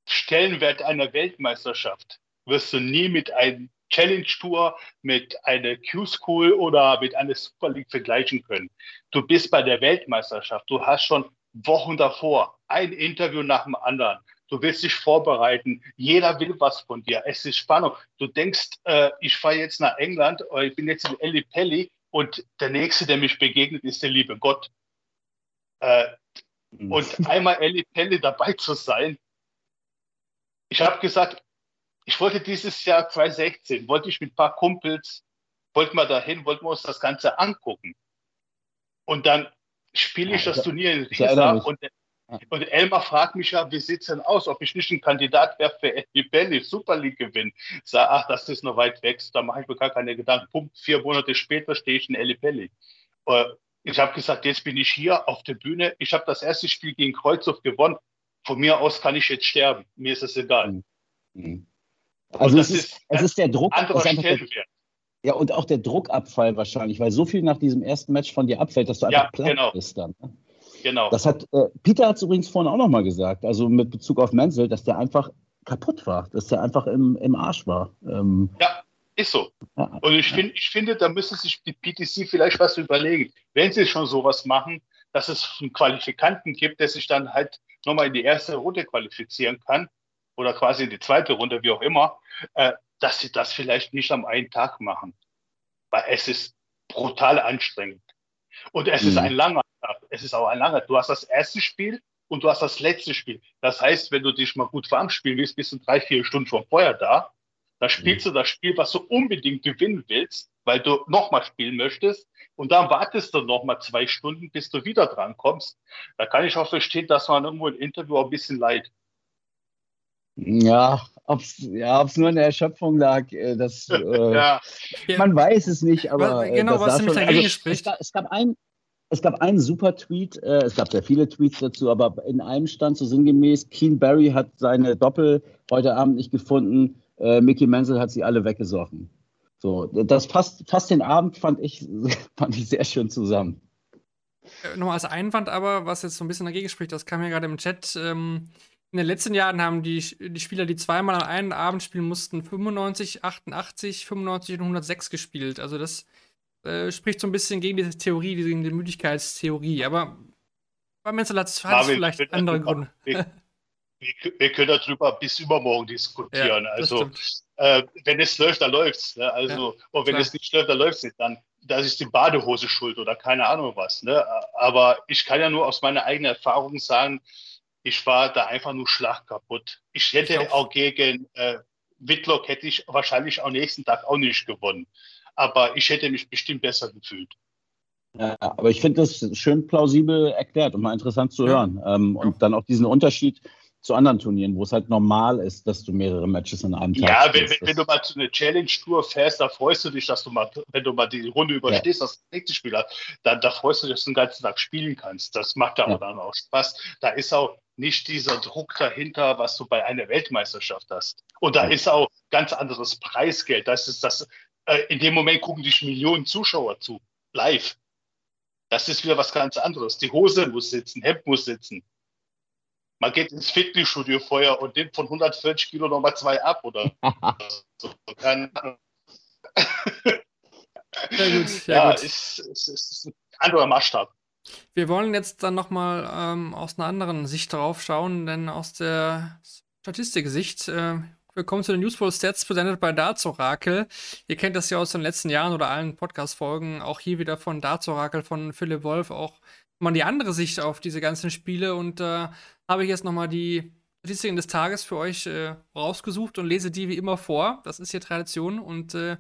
Stellenwert einer Weltmeisterschaft wirst du nie mit einem Challenge Tour, mit einer Q-School oder mit einer Super League vergleichen können. Du bist bei der Weltmeisterschaft, du hast schon Wochen davor ein Interview nach dem anderen. Du willst dich vorbereiten. Jeder will was von dir. Es ist Spannung. Du denkst, äh, ich fahre jetzt nach England, oder ich bin jetzt in Eli Pelli und der Nächste, der mich begegnet, ist der liebe Gott. Äh, Mhm. und einmal Ellie Pelle dabei zu sein. Ich habe gesagt, ich wollte dieses Jahr 2016, wollte ich mit ein paar Kumpels, wollten wir dahin, wollten wir uns das Ganze angucken. Und dann spiele ich Ja, das ich- Turnier in ich Riesa und, und Elmar fragt mich ja, wie sieht's denn aus, ob ich nicht ein Kandidat wäre für Ellie Pelli, Super League gewinnen. Sag, ach, das ist noch weit weg, da mache ich mir gar keine Gedanken. Punkt, vier Monate später stehe ich in Ellie Pelli. Äh, ich habe gesagt, jetzt bin ich hier auf der Bühne. Ich habe das erste Spiel gegen Kreuzhof gewonnen. Von mir aus kann ich jetzt sterben. Mir ist es egal. Mhm. Also es ist, ist es ist der Druck, der, ja, und auch der Druckabfall wahrscheinlich, weil so viel nach diesem ersten Match von dir abfällt, dass du Ja, einfach platt genau. bist dann. ne? Genau. Das hat, äh, Peter hat es übrigens vorhin auch nochmal gesagt, also mit Bezug auf Menzel, dass der einfach kaputt war, dass der einfach im, im Arsch war. Ähm, Ja, ist so. ja, Und ich, find, ich finde, da müsste sich die PTC vielleicht was überlegen, wenn sie schon sowas machen, dass es einen Qualifikanten gibt, der sich dann halt nochmal in die erste Runde qualifizieren kann oder quasi in die zweite Runde, wie auch immer, äh, dass sie das vielleicht nicht am einen Tag machen. Weil es ist brutal anstrengend. Und es ist Mhm. ein langer Tag. Es ist auch ein langer. Du hast das erste Spiel und du hast das letzte Spiel. Das heißt, wenn du dich mal gut warm spielen willst, bist du drei, vier Stunden schon vorher da. Dann spielst du das Spiel, was du unbedingt gewinnen willst, weil du nochmal spielen möchtest. Und dann wartest du nochmal zwei Stunden, bis du wieder dran kommst. Da kann ich auch verstehen, dass man irgendwo ein Interview auch ein bisschen leid. Ja, ob es ja, ob's nur in der Erschöpfung lag, äh, das, [laughs] äh, Ja, man weiß es nicht, aber äh, genau, das was nämlich schon, dagegen also, spricht. Es gab, es gab ein es gab einen super Tweet, äh, es gab sehr viele Tweets dazu, aber in einem stand so sinngemäß, Keen Barry hat seine Doppel heute Abend nicht gefunden, äh, Mickey Menzel hat sie alle weggesoffen. So, das fasst, fasst den Abend, fand ich, [laughs] fand ich sehr schön zusammen. Äh, Nochmal als Einwand aber, was jetzt so ein bisschen dagegen spricht, das kam ja gerade im Chat. Ähm, in den letzten Jahren haben die, die Spieler, die zweimal an einem Abend spielen mussten, 95, 88, 95 und 106 gespielt. Also das äh, spricht so ein bisschen gegen diese Theorie, gegen die Müdigkeitstheorie. Aber bei Menzel hat es vielleicht andere Gründe. [laughs] wir, wir, wir können darüber bis übermorgen diskutieren. Ja, also, äh, wenn es läuft, dann läuft's. Ne? Also, und wenn klar. es nicht läuft, dann läuft's nicht. Dann, das ist die Badehose schuld oder keine Ahnung was. Ne? Aber ich kann ja nur aus meiner eigenen Erfahrung sagen, ich war da einfach nur schlagkaputt. Ich hätte Ich auch gegen äh, Whitlock hätte ich wahrscheinlich am nächsten Tag auch nicht gewonnen. Aber ich hätte mich bestimmt besser gefühlt. Ja, aber ich finde das schön plausibel erklärt und mal interessant zu Ja. hören. Ähm, Ja. Und dann auch diesen Unterschied zu anderen Turnieren, wo es halt normal ist, dass du mehrere Matches an einem Tag Ja, wenn, spielst. wenn, wenn du mal zu einer Challenge-Tour fährst, da freust du dich, dass du mal, wenn du mal die Runde überstehst, das nächste Spiel hast, dann da freust du dich, dass du den ganzen Tag spielen kannst. Das macht ja, Ja. auch dann auch Spaß. Da ist auch nicht dieser Druck dahinter, was du bei einer Weltmeisterschaft hast. Und da Ja. ist auch ganz anderes Preisgeld. Das ist das, äh, in dem Moment gucken dich Millionen Zuschauer zu, live. Das ist wieder was ganz anderes. Die Hose muss sitzen, Hemd muss sitzen. Man geht ins Fitnessstudio vorher und nimmt von 140 Kilo nochmal zwei ab oder [laughs] so. Keine Ahnung. Sehr gut, sehr Ja, gut. ist, ist, ist ein anderer Maßstab. Wir wollen jetzt dann nochmal ähm, aus einer anderen Sicht drauf schauen, denn aus der Statistiksicht, äh, wir kommen zu den Useful Stats präsentiert bei Darts Oracle. Ihr kennt das ja aus den letzten Jahren oder allen Podcast-Folgen, auch hier wieder von Oracle, von Philipp Wolf, auch mal die andere Sicht auf diese ganzen Spiele und äh, habe ich jetzt nochmal die Statistiken des Tages für euch äh, rausgesucht und lese die wie immer vor. Das ist hier Tradition und äh,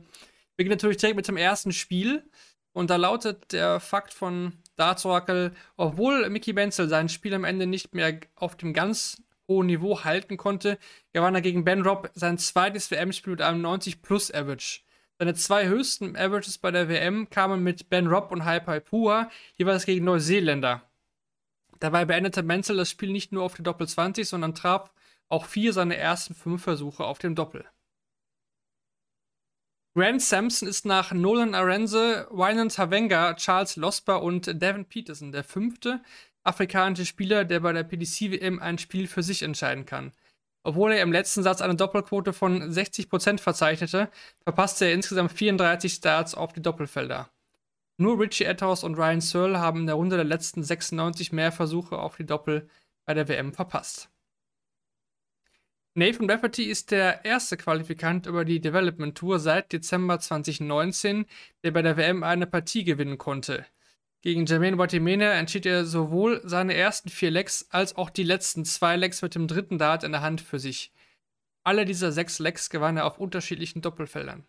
beginne natürlich direkt mit dem ersten Spiel. Und da lautet der Fakt von Darts Oracle, obwohl Mickey Benzel sein Spiel am Ende nicht mehr auf dem ganz hohen Niveau halten konnte, gewann er gegen Ben Robb sein zweites WM-Spiel mit einem 90-Plus-Average. Seine zwei höchsten Averages bei der WM kamen mit Ben Robb und Hyper Pua, jeweils gegen Neuseeländer. Dabei beendete Menzel das Spiel nicht nur auf die Doppel 20, sondern traf auch vier seiner ersten fünf Versuche auf dem Doppel. Grant Sampson ist nach Nolan Arenze, Wynan Tavenga, Charles Losper und Devin Peterson der fünfte afrikanische Spieler, der bei der PDC-WM ein Spiel für sich entscheiden kann. Obwohl er im letzten Satz eine Doppelquote von 60% verzeichnete, verpasste er insgesamt 34 Starts auf die Doppelfelder. Nur Richie Etthaus und Ryan Searle haben in der Runde der letzten 96 mehr Versuche auf die Doppel bei der WM verpasst. Nathan Rafferty ist der erste Qualifikant über die Development Tour seit Dezember 2019, der bei der WM eine Partie gewinnen konnte. Gegen Jermaine Watimena entschied er sowohl seine ersten vier Lecks als auch die letzten zwei Lecks mit dem dritten Dart in der Hand für sich. Alle dieser sechs Lecks gewann er auf unterschiedlichen Doppelfeldern.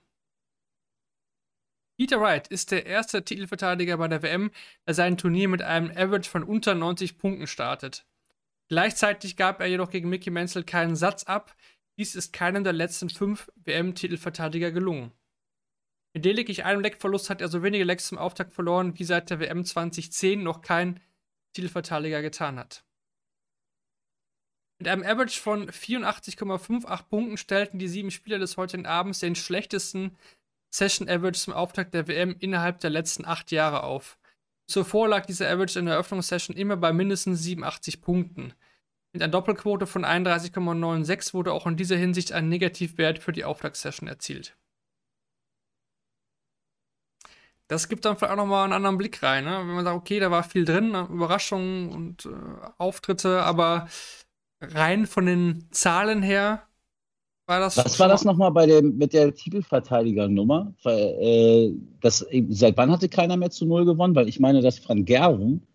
Peter Wright ist der erste Titelverteidiger bei der WM, der sein Turnier mit einem Average von unter 90 Punkten startet. Gleichzeitig gab er jedoch gegen Mickey Menzel keinen Satz ab. Dies ist keinem der letzten fünf WM-Titelverteidiger gelungen. Mit lediglich einem Leckverlust hat er so wenige Lecks zum Auftakt verloren, wie seit der WM 2010 noch kein Titelverteidiger getan hat. Mit einem Average von 84,58 Punkten stellten die sieben Spieler des heutigen Abends den schlechtesten Session Average zum Auftakt der WM innerhalb der letzten acht Jahre auf. Zuvor lag dieser Average in der Eröffnungssession immer bei mindestens 87 Punkten. Mit einer Doppelquote von 31,96 wurde auch in dieser Hinsicht ein Negativwert für die Auftaktsession erzielt. Das gibt dann vielleicht auch nochmal einen anderen Blick rein, ne? wenn man sagt, okay, da war viel drin, ne? Überraschungen und äh, Auftritte, aber rein von den Zahlen her war das. Was war das nochmal bei dem, mit der Titelverteidigernummer? Weil, äh, das, seit wann hatte keiner mehr zu Null gewonnen? Weil ich meine, dass Van Gerven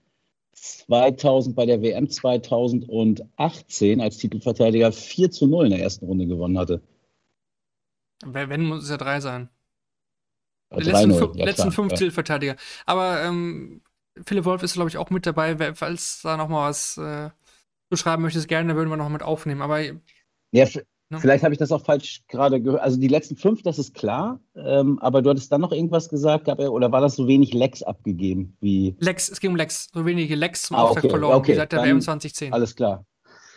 2000 bei der WM 2018 als Titelverteidiger 4 zu 0 in der ersten Runde gewonnen hatte. Wenn, muss es ja drei sein. Die letzten, 3-0, fün- ja, letzten fünf ja. Titelverteidiger. Aber ähm, Philipp Wolf ist, glaube ich, auch mit dabei. Falls da nochmal was äh, zu schreiben möchtest, gerne, würden wir noch mit aufnehmen. Aber Ja, f- Ne? vielleicht habe ich das auch falsch gerade gehört. Also die letzten fünf, das ist klar. Ähm, aber du hattest dann noch irgendwas gesagt, gab er, oder war das so wenig Lecks abgegeben wie Lex, es ging um Lex. So wenige Lex zum Ah, Auftakt okay, verloren, okay, wie seit der WM 2010. alles klar?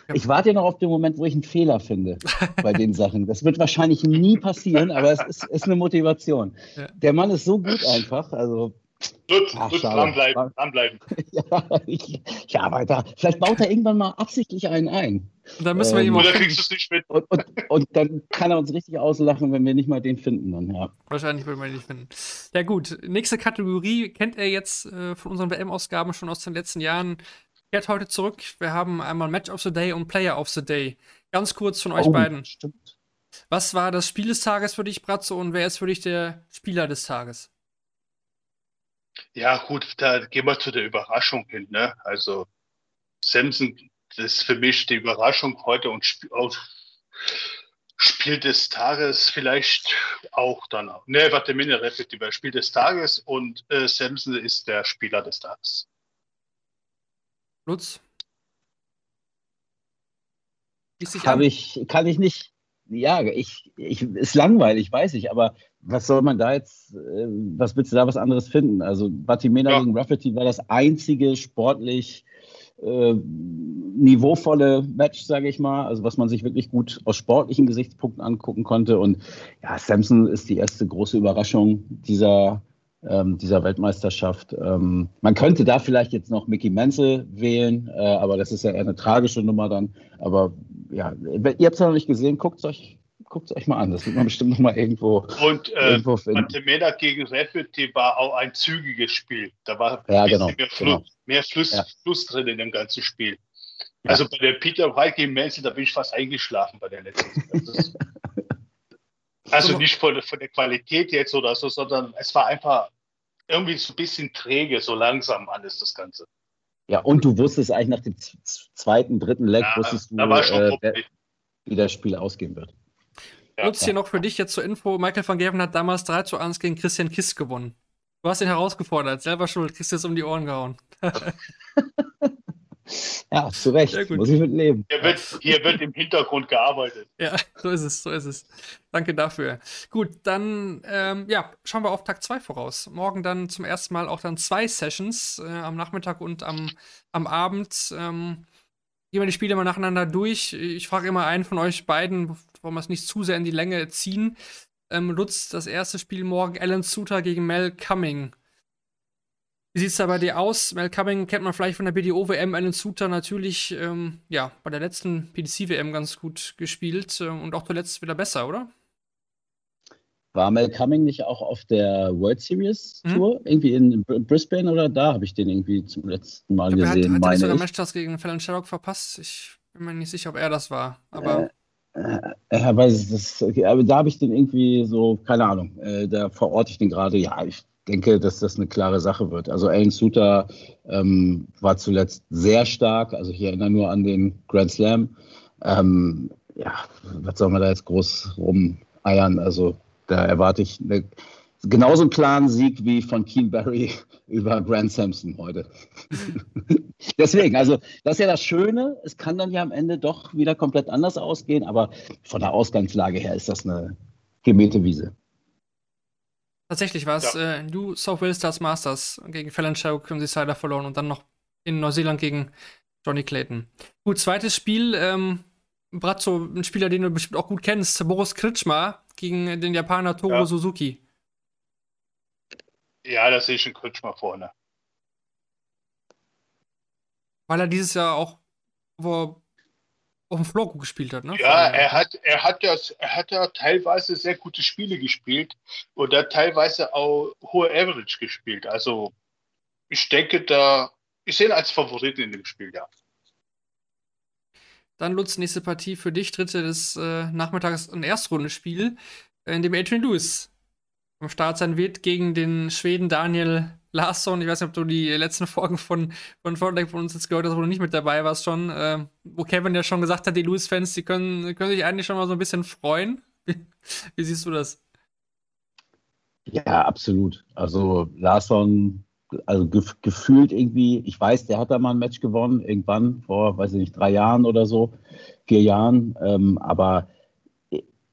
Ja. Ich warte ja noch auf den Moment, wo ich einen Fehler finde [laughs] bei den Sachen. Das wird wahrscheinlich nie passieren, aber es ist, ist eine Motivation. Ja. Der Mann ist so gut einfach. Also, Lutz, Ach, Lutz dranbleiben, dranbleiben. [laughs] ja, ich, ich arbeite. Vielleicht baut er irgendwann mal absichtlich einen ein. Und dann müssen wir ähm, Oder kriegst du es nicht mit? Und, und, und dann kann er uns richtig auslachen, wenn wir nicht mal den finden. Dann, ja. Wahrscheinlich würden wir ihn nicht finden. Ja, gut. Nächste Kategorie kennt er jetzt äh, von unseren WM-Ausgaben schon aus den letzten Jahren. Kehrt heute zurück. Wir haben einmal Match of the Day und Player of the Day. Ganz kurz von euch Oh, beiden. Stimmt. Was war das Spiel des Tages für dich, Bratzo, und wer ist für dich der Spieler des Tages? Ja, gut, da gehen wir zu der Überraschung hin. Ne? Also Samson, das ist für mich die Überraschung heute und Sp auch Spiel des Tages vielleicht auch dann. auch. Ne, warte, Mine respektive Spiel des Tages und äh, Samson ist der Spieler des Tages. Lutz? Habe ich, kann ich nicht. Ja, ich, ich, ist langweilig, weiß ich, aber was soll man da jetzt, äh, was willst du da was anderes finden? Also Batimena Ja. gegen Rafferty war das einzige sportlich äh, niveauvolle Match, sage ich mal, also was man sich wirklich gut aus sportlichen Gesichtspunkten angucken konnte. Und ja, Samson ist die erste große Überraschung dieser, ähm, dieser Weltmeisterschaft. Ähm, man könnte da vielleicht jetzt noch Mickey Menzel wählen, äh, aber das ist ja eher eine tragische Nummer dann. Aber ja, ihr habt es noch nicht gesehen, guckt es euch, guckt's euch mal an. Das wird man bestimmt noch mal irgendwo, Und äh, irgendwo finden. Gegen Rafferty war auch ein zügiges Spiel. Da war Ja, genau, mehr, Fluss, genau. mehr Fluss, Ja. Fluss drin in dem ganzen Spiel. Ja. Also bei der Peter Wright gegen Menzel, da bin ich fast eingeschlafen bei der letzten. [laughs] Also nicht von, der- von der Qualität jetzt oder so, sondern es war einfach irgendwie so ein bisschen träge, so langsam alles das Ganze. Ja, und du wusstest eigentlich nach dem zweiten, dritten Leg, Ja, wusstest du, äh, wie das Spiel ausgehen wird. Ja. Lutz, hier noch für dich jetzt zur Info. Michael van Gerven hat damals 3 zu 1 gegen Christian Kiss gewonnen. Du hast ihn herausgefordert. Selber schuld. Kriegst du jetzt um die Ohren gehauen. [laughs] Ja, zu Recht. Sehr gut. Muss ich mit leben. Hier wird, hier wird im Hintergrund gearbeitet. Ja, so ist es, so ist es. Danke dafür. Gut, dann ähm, ja, schauen wir auf Tag 2 voraus. Morgen dann zum ersten Mal auch dann zwei Sessions äh, am Nachmittag und am, am Abend. Ähm, gehen wir die Spiele mal nacheinander durch. Ich frage immer einen von euch beiden, wollen wir es nicht zu sehr in die Länge ziehen. Ähm, Lutz, das erste Spiel morgen, Alan Suter gegen Mel Cumming. Wie sieht es da bei dir aus? Mel Cumming kennt man vielleicht von der BDO-WM, Alan Suter natürlich, ähm, ja, bei der letzten PDC-WM ganz gut gespielt ähm, und auch zuletzt wieder besser, oder? War Mel Cumming nicht auch auf der World Series Mhm. Tour? Irgendwie in Br- Brisbane oder da habe ich den irgendwie zum letzten Mal Ich glaube, er hat, gesehen, hat er nicht sogar. Matchstarts gegen Fallon Sherrock verpasst. Ich bin mir nicht sicher, ob er das war. Aber Äh, ja, weiß das, okay, aber da habe ich den irgendwie so, keine Ahnung, äh, da verorte ich den gerade. Ja, ich denke, dass das eine klare Sache wird. Also Alan Suter ähm, war zuletzt sehr stark. Also ich erinnere nur an den Grand Slam. Ähm, ja, was soll man da jetzt groß rumeiern? Also da erwarte ich eine, genauso einen klaren Sieg wie von Keen Barry [laughs] über Grant Sampson heute. [laughs] Deswegen, also das ist ja das Schöne. Es kann dann ja am Ende doch wieder komplett anders ausgehen, aber von der Ausgangslage her ist das eine gemähte Wiese. tatsächlich war es äh, New South Wales Stars Masters gegen Fallon Sherrock und Decider verloren und dann noch in Neuseeland gegen Johnny Clayton. Gut, zweites Spiel. Ähm, Bratzo, ein Spieler, den du bestimmt auch gut kennst, Boris Kritschmer gegen den Japaner Toru Ja. Suzuki. Ja, da sehe ich einen Kretschmer vorne. Weil er dieses Jahr auch auf, dem Floor gut gespielt hat, ne? Ja, er hat, er hat ja, er hat ja teilweise sehr gute Spiele gespielt und hat teilweise auch hohe Average gespielt. Also ich denke, da, ich sehe ihn als Favoriten in dem Spiel, ja. Dann Lutz, nächste Partie für dich, dritte des äh, Nachmittags ein Erstrundenspiel, in dem Adrian Lewis am Start sein wird gegen den Schweden Daniel Larsson. Ich weiß nicht, ob du die letzten Folgen von, von Frontline von uns jetzt gehört hast, wo du nicht mit dabei warst schon, äh, wo Kevin ja schon gesagt hat, die Lewis-Fans, die können, können sich eigentlich schon mal so ein bisschen freuen. Wie, [laughs] wie siehst du das? Ja, absolut. Also Larsson, also gef gefühlt irgendwie, ich weiß, der hat da mal ein Match gewonnen, irgendwann vor, weiß ich nicht, drei Jahren oder so, vier Jahren. Ähm, aber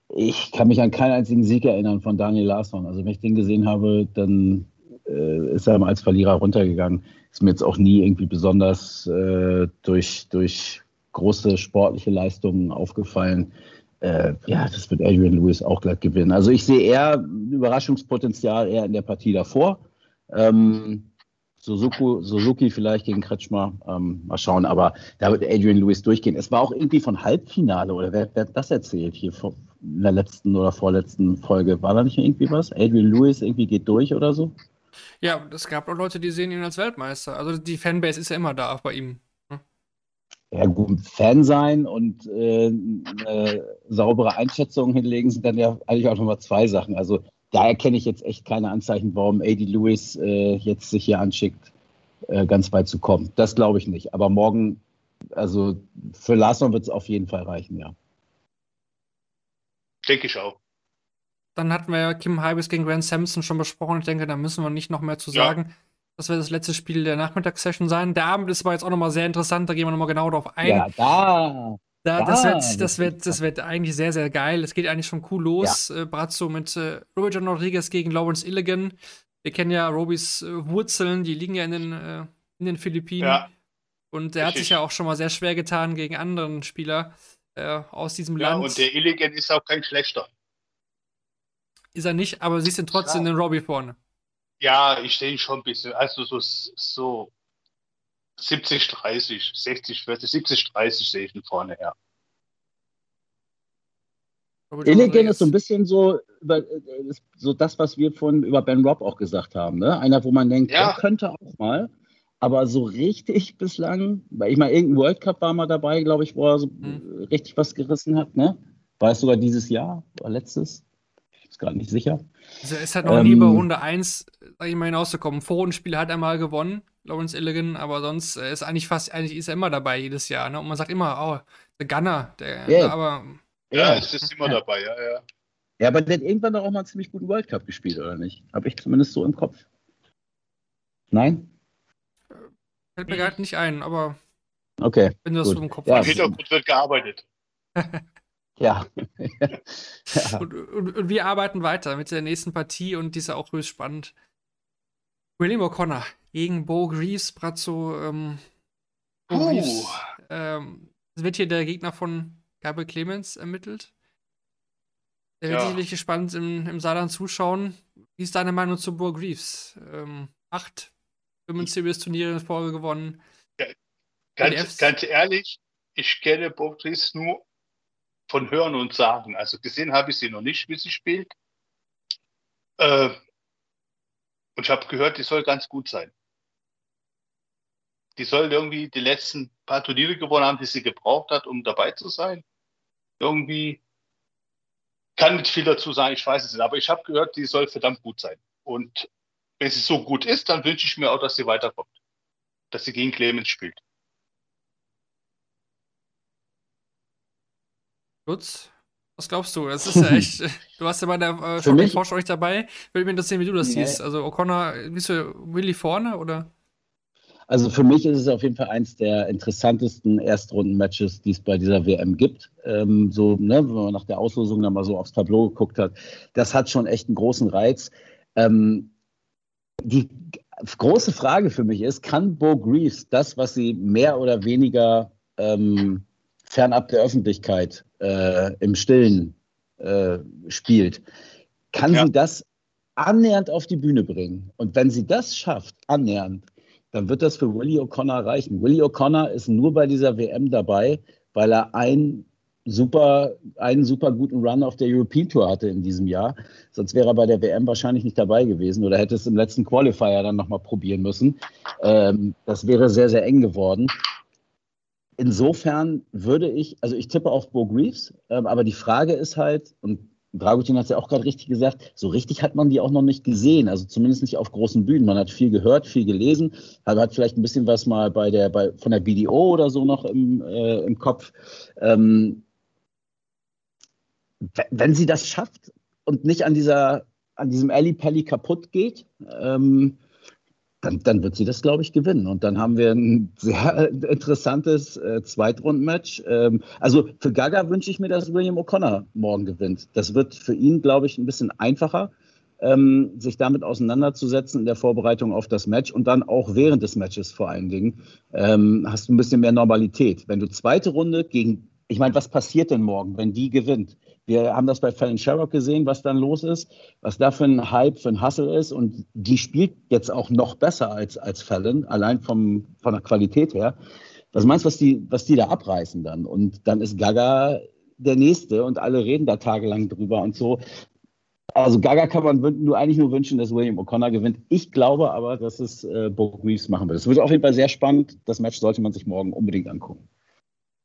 ich kann mich an keinen einzigen Sieg erinnern von Daniel Larsson. Also wenn ich den gesehen habe, dann äh, ist er als Verlierer runtergegangen. Ist mir jetzt auch nie irgendwie besonders äh, durch, durch große sportliche Leistungen aufgefallen. Äh, ja, das wird Adrian Lewis auch gleich gewinnen. Also ich sehe eher Überraschungspotenzial eher in der Partie davor. Ähm, Suzuki, Suzuki vielleicht gegen Kretschmer, ähm, mal schauen, aber da wird Adrian Lewis durchgehen. Es war auch irgendwie von Halbfinale, oder wer, wer hat das erzählt hier vor, in der letzten oder vorletzten Folge? War da nicht irgendwie was? Adrian Lewis irgendwie geht durch oder so? Ja, es gab auch Leute, die sehen ihn als Weltmeister. Also die Fanbase ist ja immer da, auch bei ihm. Ja, gut, Fan sein und äh, eine saubere Einschätzung hinlegen sind dann ja eigentlich auch nochmal zwei Sachen. Also da erkenne ich jetzt echt keine Anzeichen, warum AD Lewis äh, jetzt sich hier anschickt, äh, ganz weit zu kommen. Das glaube ich nicht. Aber morgen, also für Larsson wird es auf jeden Fall reichen, ja. Denke ich auch. Dann hatten wir ja Kim Heibes gegen Grant Sampson schon besprochen. Ich denke, da müssen wir nicht noch mehr zu Ja. sagen. Das wird das letzte Spiel der Nachmittagssession sein. Der Abend ist aber jetzt auch nochmal sehr interessant. Da gehen wir nochmal genau drauf ein. Ja, da. Da, das, Ja, wird, das, das wird, das wird eigentlich sehr, sehr geil. Es geht eigentlich schon cool los. Äh, Brazzo mit äh, Robert John Rodriguez gegen Lawrence Illigan. Wir kennen ja Robys äh, Wurzeln, die liegen ja in den, äh, in den Philippinen. Ja, Und er hat sich ja auch schon mal sehr schwer getan gegen anderen Spieler äh, aus diesem ja Land. und der Illigan ist auch kein schlechter. ist er nicht, aber siehst ihn trotzdem den Robbie vorne. Ja, ich sehe ihn schon ein bisschen. Also so, so 70, 30, 60, 40, 70, 30 sehe ich ihn vorne, ja. Rodriguez. ist so ein bisschen so, über, äh, ist so das, was wir vorhin über Ben Robb auch gesagt haben. Ne? Einer, wo man denkt, Ja. der könnte auch mal. Aber so richtig bislang, weil ich mal irgendein World Cup war mal dabei, glaube ich, wo er so äh, richtig was gerissen hat. Ne? War es sogar dieses Jahr oder letztes? Ich bin gerade nicht sicher. Also er ist halt noch nie bei Ähm, Runde 1, sag ich mal, hinausgekommen. Vorrundenspiel hat er mal gewonnen, Lawrence Illigan, aber sonst äh, ist eigentlich fast, eigentlich ist er immer dabei jedes Jahr. Ne? Und man sagt immer, oh, der Gunner, der, Ja. aber Ja, es ist immer dabei, ja, ja. Ja, aber der hat irgendwann doch auch mal einen ziemlich guten World Cup gespielt, oder nicht? Habe ich zumindest so im Kopf. Nein? fällt mir gerade nicht ein, aber Okay. Wenn du das gut. so im Kopf Ja, Im hast. Hintergrund wird gearbeitet. [laughs] Ja. ja. [laughs] Und, und, und wir arbeiten weiter mit der nächsten Partie und die ist ja auch höchst spannend. William O'Connor gegen Bo Greaves, Brazzo. Ähm, Bo Puh. Greaves. Ähm, wird hier der Gegner von Gabriel Clemens ermittelt. Der wird Ja. sicherlich gespannt im, im Saarland zuschauen. Wie ist deine Meinung zu Bo Greaves? Ähm, acht Women's Series Turniere in Folge gewonnen. Ganz, PDFs. ganz ehrlich, ich kenne Beatrice nur von Hören und Sagen. Also gesehen habe ich sie noch nicht, wie sie spielt. Äh, und ich habe gehört, die soll ganz gut sein. Die soll irgendwie die letzten paar Turniere gewonnen haben, die sie gebraucht hat, um dabei zu sein. Irgendwie kann nicht viel dazu sagen, ich weiß es nicht. Aber ich habe gehört, die soll verdammt gut sein. Und wenn sie so gut ist, dann wünsche ich mir auch, dass sie weiterkommt. Dass sie gegen Clemens spielt. Lutz, was glaubst du? Es ist ja echt, [laughs] du warst ja bei der äh, Für mich- Forsch euch dabei. Würde mich interessieren, wie du das Nee. siehst. Also O'Connor, bist du Willy vorne oder? Also für mich ist es auf jeden Fall eins der interessantesten Erstrunden-Matches, die es bei dieser WM gibt. Ähm, so, ne, wenn man nach der Auslosung dann mal so aufs Tableau geguckt hat, das hat schon echt einen großen Reiz. Ähm, die große Frage für mich ist, kann Bo Greaves das, was sie mehr oder weniger ähm, fernab der Öffentlichkeit äh, im Stillen äh, spielt, kann Ja. sie das annähernd auf die Bühne bringen? Und wenn sie das schafft, annähernd, dann wird das für Willie O'Connor reichen. Willie O'Connor ist nur bei dieser WM dabei, weil er ein super, einen super guten Run auf der European Tour hatte in diesem Jahr. Sonst wäre er bei der WM wahrscheinlich nicht dabei gewesen oder hätte es im letzten Qualifier dann nochmal probieren müssen. Ähm, das wäre sehr, sehr eng geworden. Insofern würde ich, also ich tippe auf Bo Greaves, ähm, aber die Frage ist halt, und Dragutin hat es ja auch gerade richtig gesagt, so richtig hat man die auch noch nicht gesehen, also zumindest nicht auf großen Bühnen. Man hat viel gehört, viel gelesen, aber hat vielleicht ein bisschen was mal bei der, bei, von der BDO oder so noch im, äh, im Kopf. Ähm, wenn sie das schafft und nicht an dieser, an diesem Ali Pelli kaputt geht, ähm, dann, dann wird sie das, glaube ich, gewinnen. Und dann haben wir ein sehr [laughs] interessantes äh, Zweitrundenmatch. Ähm, also für Gaga wünsche ich mir, dass William O'Connor morgen gewinnt. Das wird für ihn, glaube ich, ein bisschen einfacher, ähm, sich damit auseinanderzusetzen in der Vorbereitung auf das Match und dann auch während des Matches vor allen Dingen. Ähm, hast du ein bisschen mehr Normalität. Wenn du zweite Runde gegen, ich meine, was passiert denn morgen, wenn die gewinnt? Wir haben das bei Fallon Sherrock gesehen, was dann los ist, was da für ein Hype, für ein Hustle ist. Und die spielt jetzt auch noch besser als, als Fallon, allein vom, von der Qualität her. Was meinst du, was die, was die da abreißen dann? Und dann ist Gaga der Nächste und alle reden da tagelang drüber und so. Also Gaga kann man nur eigentlich nur wünschen, dass William O'Connor gewinnt. Ich glaube aber, dass es äh, Bo Greaves machen wird. Es wird auf jeden Fall sehr spannend. Das Match sollte man sich morgen unbedingt angucken.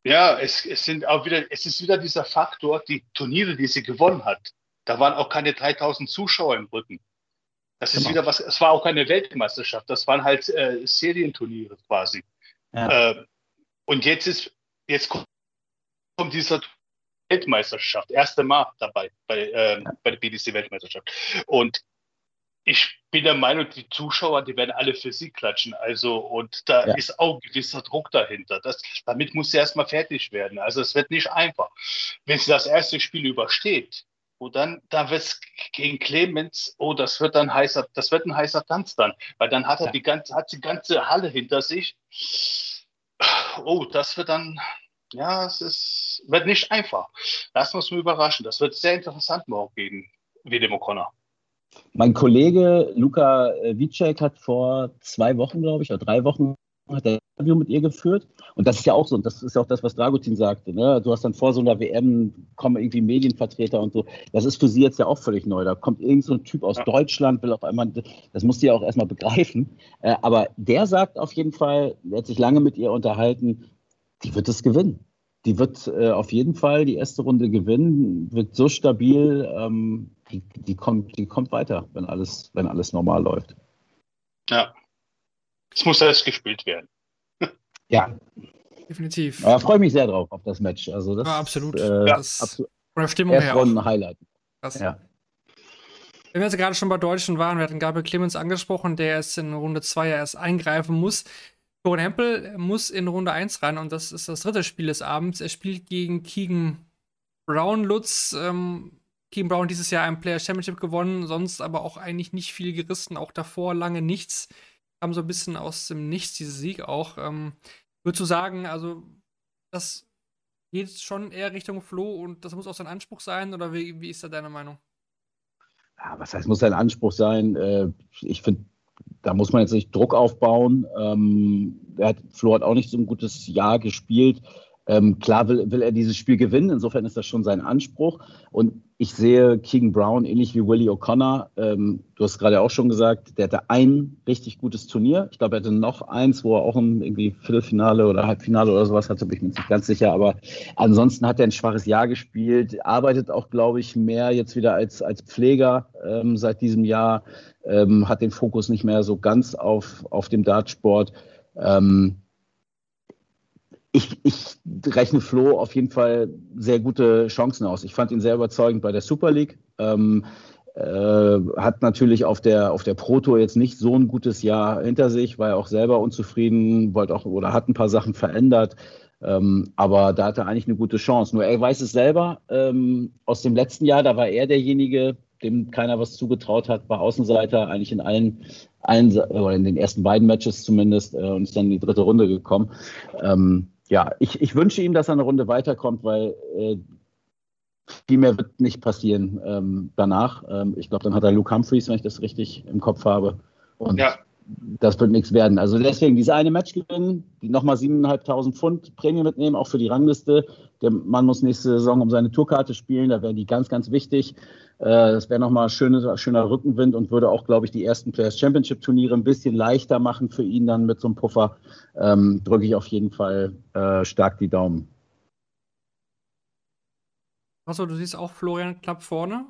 Ja, es, es sind auch wieder, es ist wieder dieser Faktor, die Turniere, die sie gewonnen hat. Da waren auch keine 3000 Zuschauer im Rücken. Das ist Genau. wieder was, es war auch keine Weltmeisterschaft, das waren halt äh, Serienturniere quasi. Ja. Äh, und jetzt ist, jetzt kommt dieser Weltmeisterschaft, erste Mal dabei bei, ähm, bei der BDC-Weltmeisterschaft. Und ich bin der Meinung, die Zuschauer, die werden alle für sie klatschen. Also, und da Ja. ist auch ein gewisser Druck dahinter. Das, damit muss sie erstmal fertig werden. Also, es wird nicht einfach. Wenn sie das erste Spiel übersteht, und dann, dann wird es gegen Clemens, oh, das wird dann heißer, das wird ein heißer Tanz dann, weil dann hat er Ja. die ganze, hat die ganze Halle hinter sich. Oh, das wird dann, ja, es ist, wird nicht einfach. Lassen wir uns mal überraschen. Das wird sehr interessant morgen gegen William O'Connor. Mein Kollege Luca äh, Wicek hat vor zwei Wochen, glaube ich, oder drei Wochen hat er ein Interview mit ihr geführt. Und das ist ja auch so, und das ist ja auch das, was Dragutin sagte. Ne? Du hast dann vor so einer WM kommen irgendwie Medienvertreter und so. Das ist für sie jetzt ja auch völlig neu. Da kommt irgend so ein Typ aus Ja. Deutschland, will auf einmal, das muss die ja auch erstmal begreifen. Äh, aber der sagt auf jeden Fall, der hat sich lange mit ihr unterhalten, die wird es gewinnen. Die wird äh, auf jeden Fall die erste Runde gewinnen, wird so stabil, ähm, die, die, kommt, die kommt weiter, wenn alles, wenn alles normal läuft. Ja. Es muss erst gespielt werden. Ja, Definitiv. aber freue mich sehr drauf auf das Match. Also das Ja, absolut. Ist, äh, Das- absolut. Von der Stimmung her auch. Erstrunden Highlight. Krass. Ja. Wenn wir jetzt gerade schon bei Deutschen waren, wir hatten Gabriel Clemens angesprochen, der erst in Runde 2 ja erst eingreifen muss. Florian Hempel muss in Runde 1 ran und das ist das dritte Spiel des Abends. Er spielt gegen Keegan Brown Lutz. Ähm, Keegan Brown dieses Jahr ein Player Championship gewonnen, sonst aber auch eigentlich nicht viel gerissen, auch davor lange nichts. Kam so ein bisschen aus dem Nichts, dieser Sieg auch. Ähm, würdest du sagen, also das geht schon eher Richtung Flo und das muss auch sein Anspruch sein oder wie, wie ist da deine Meinung? Ja, was heißt, muss sein Anspruch sein? Äh, ich finde, da muss man jetzt nicht Druck aufbauen. Ähm, hat, Flo hat auch nicht so ein gutes Jahr gespielt. Ähm, klar will, will, er dieses Spiel gewinnen, insofern ist das schon sein Anspruch. Und ich sehe Keegan Brown ähnlich wie Willie O'Connor. Ähm, du hast gerade auch schon gesagt, der hatte ein richtig gutes Turnier. Ich glaube, er hatte noch eins, wo er auch ein irgendwie Viertelfinale oder Halbfinale oder sowas hatte, bin ich mir nicht ganz sicher. Aber ansonsten hat er ein schwaches Jahr gespielt, arbeitet auch, glaube ich, mehr jetzt wieder als, als Pfleger ähm, seit diesem Jahr, ähm, hat den Fokus nicht mehr so ganz auf, auf dem Dartsport. Ähm, ich, ich rechne Flo auf jeden Fall sehr gute Chancen aus. Ich fand ihn sehr überzeugend bei der Super League. Ähm, äh, hat natürlich auf der, auf der Pro Tour jetzt nicht so ein gutes Jahr hinter sich, war ja auch selber unzufrieden, wollte auch oder hat ein paar Sachen verändert. Ähm, aber da hat er eigentlich eine gute Chance. Nur er weiß es selber. Ähm, aus dem letzten Jahr, da war er derjenige, dem keiner was zugetraut hat, war Außenseiter eigentlich in allen, allen oder in den ersten beiden Matches zumindest äh, und ist dann in die dritte Runde gekommen. Ähm, ja, ich, ich wünsche ihm, dass er eine Runde weiterkommt, weil äh, viel mehr wird nicht passieren ähm, danach. Ähm, ich glaube, dann hat er Luke Humphreys, wenn ich das richtig im Kopf habe. Und ja. Das wird nichts werden. Also deswegen diese eine Match gewinnen, nochmal 7.500 Pfund Prämie mitnehmen, auch für die Rangliste. Der Mann muss nächste Saison um seine Tourkarte spielen, da wären die ganz, ganz wichtig. Äh, das wäre nochmal schöner, schöner Rückenwind und würde auch, glaube ich, die ersten Players Championship Turniere ein bisschen leichter machen für ihn dann mit so einem Puffer. Ähm, Drücke ich auf jeden Fall äh, stark die Daumen. Achso, du siehst auch Florian Klapp vorne?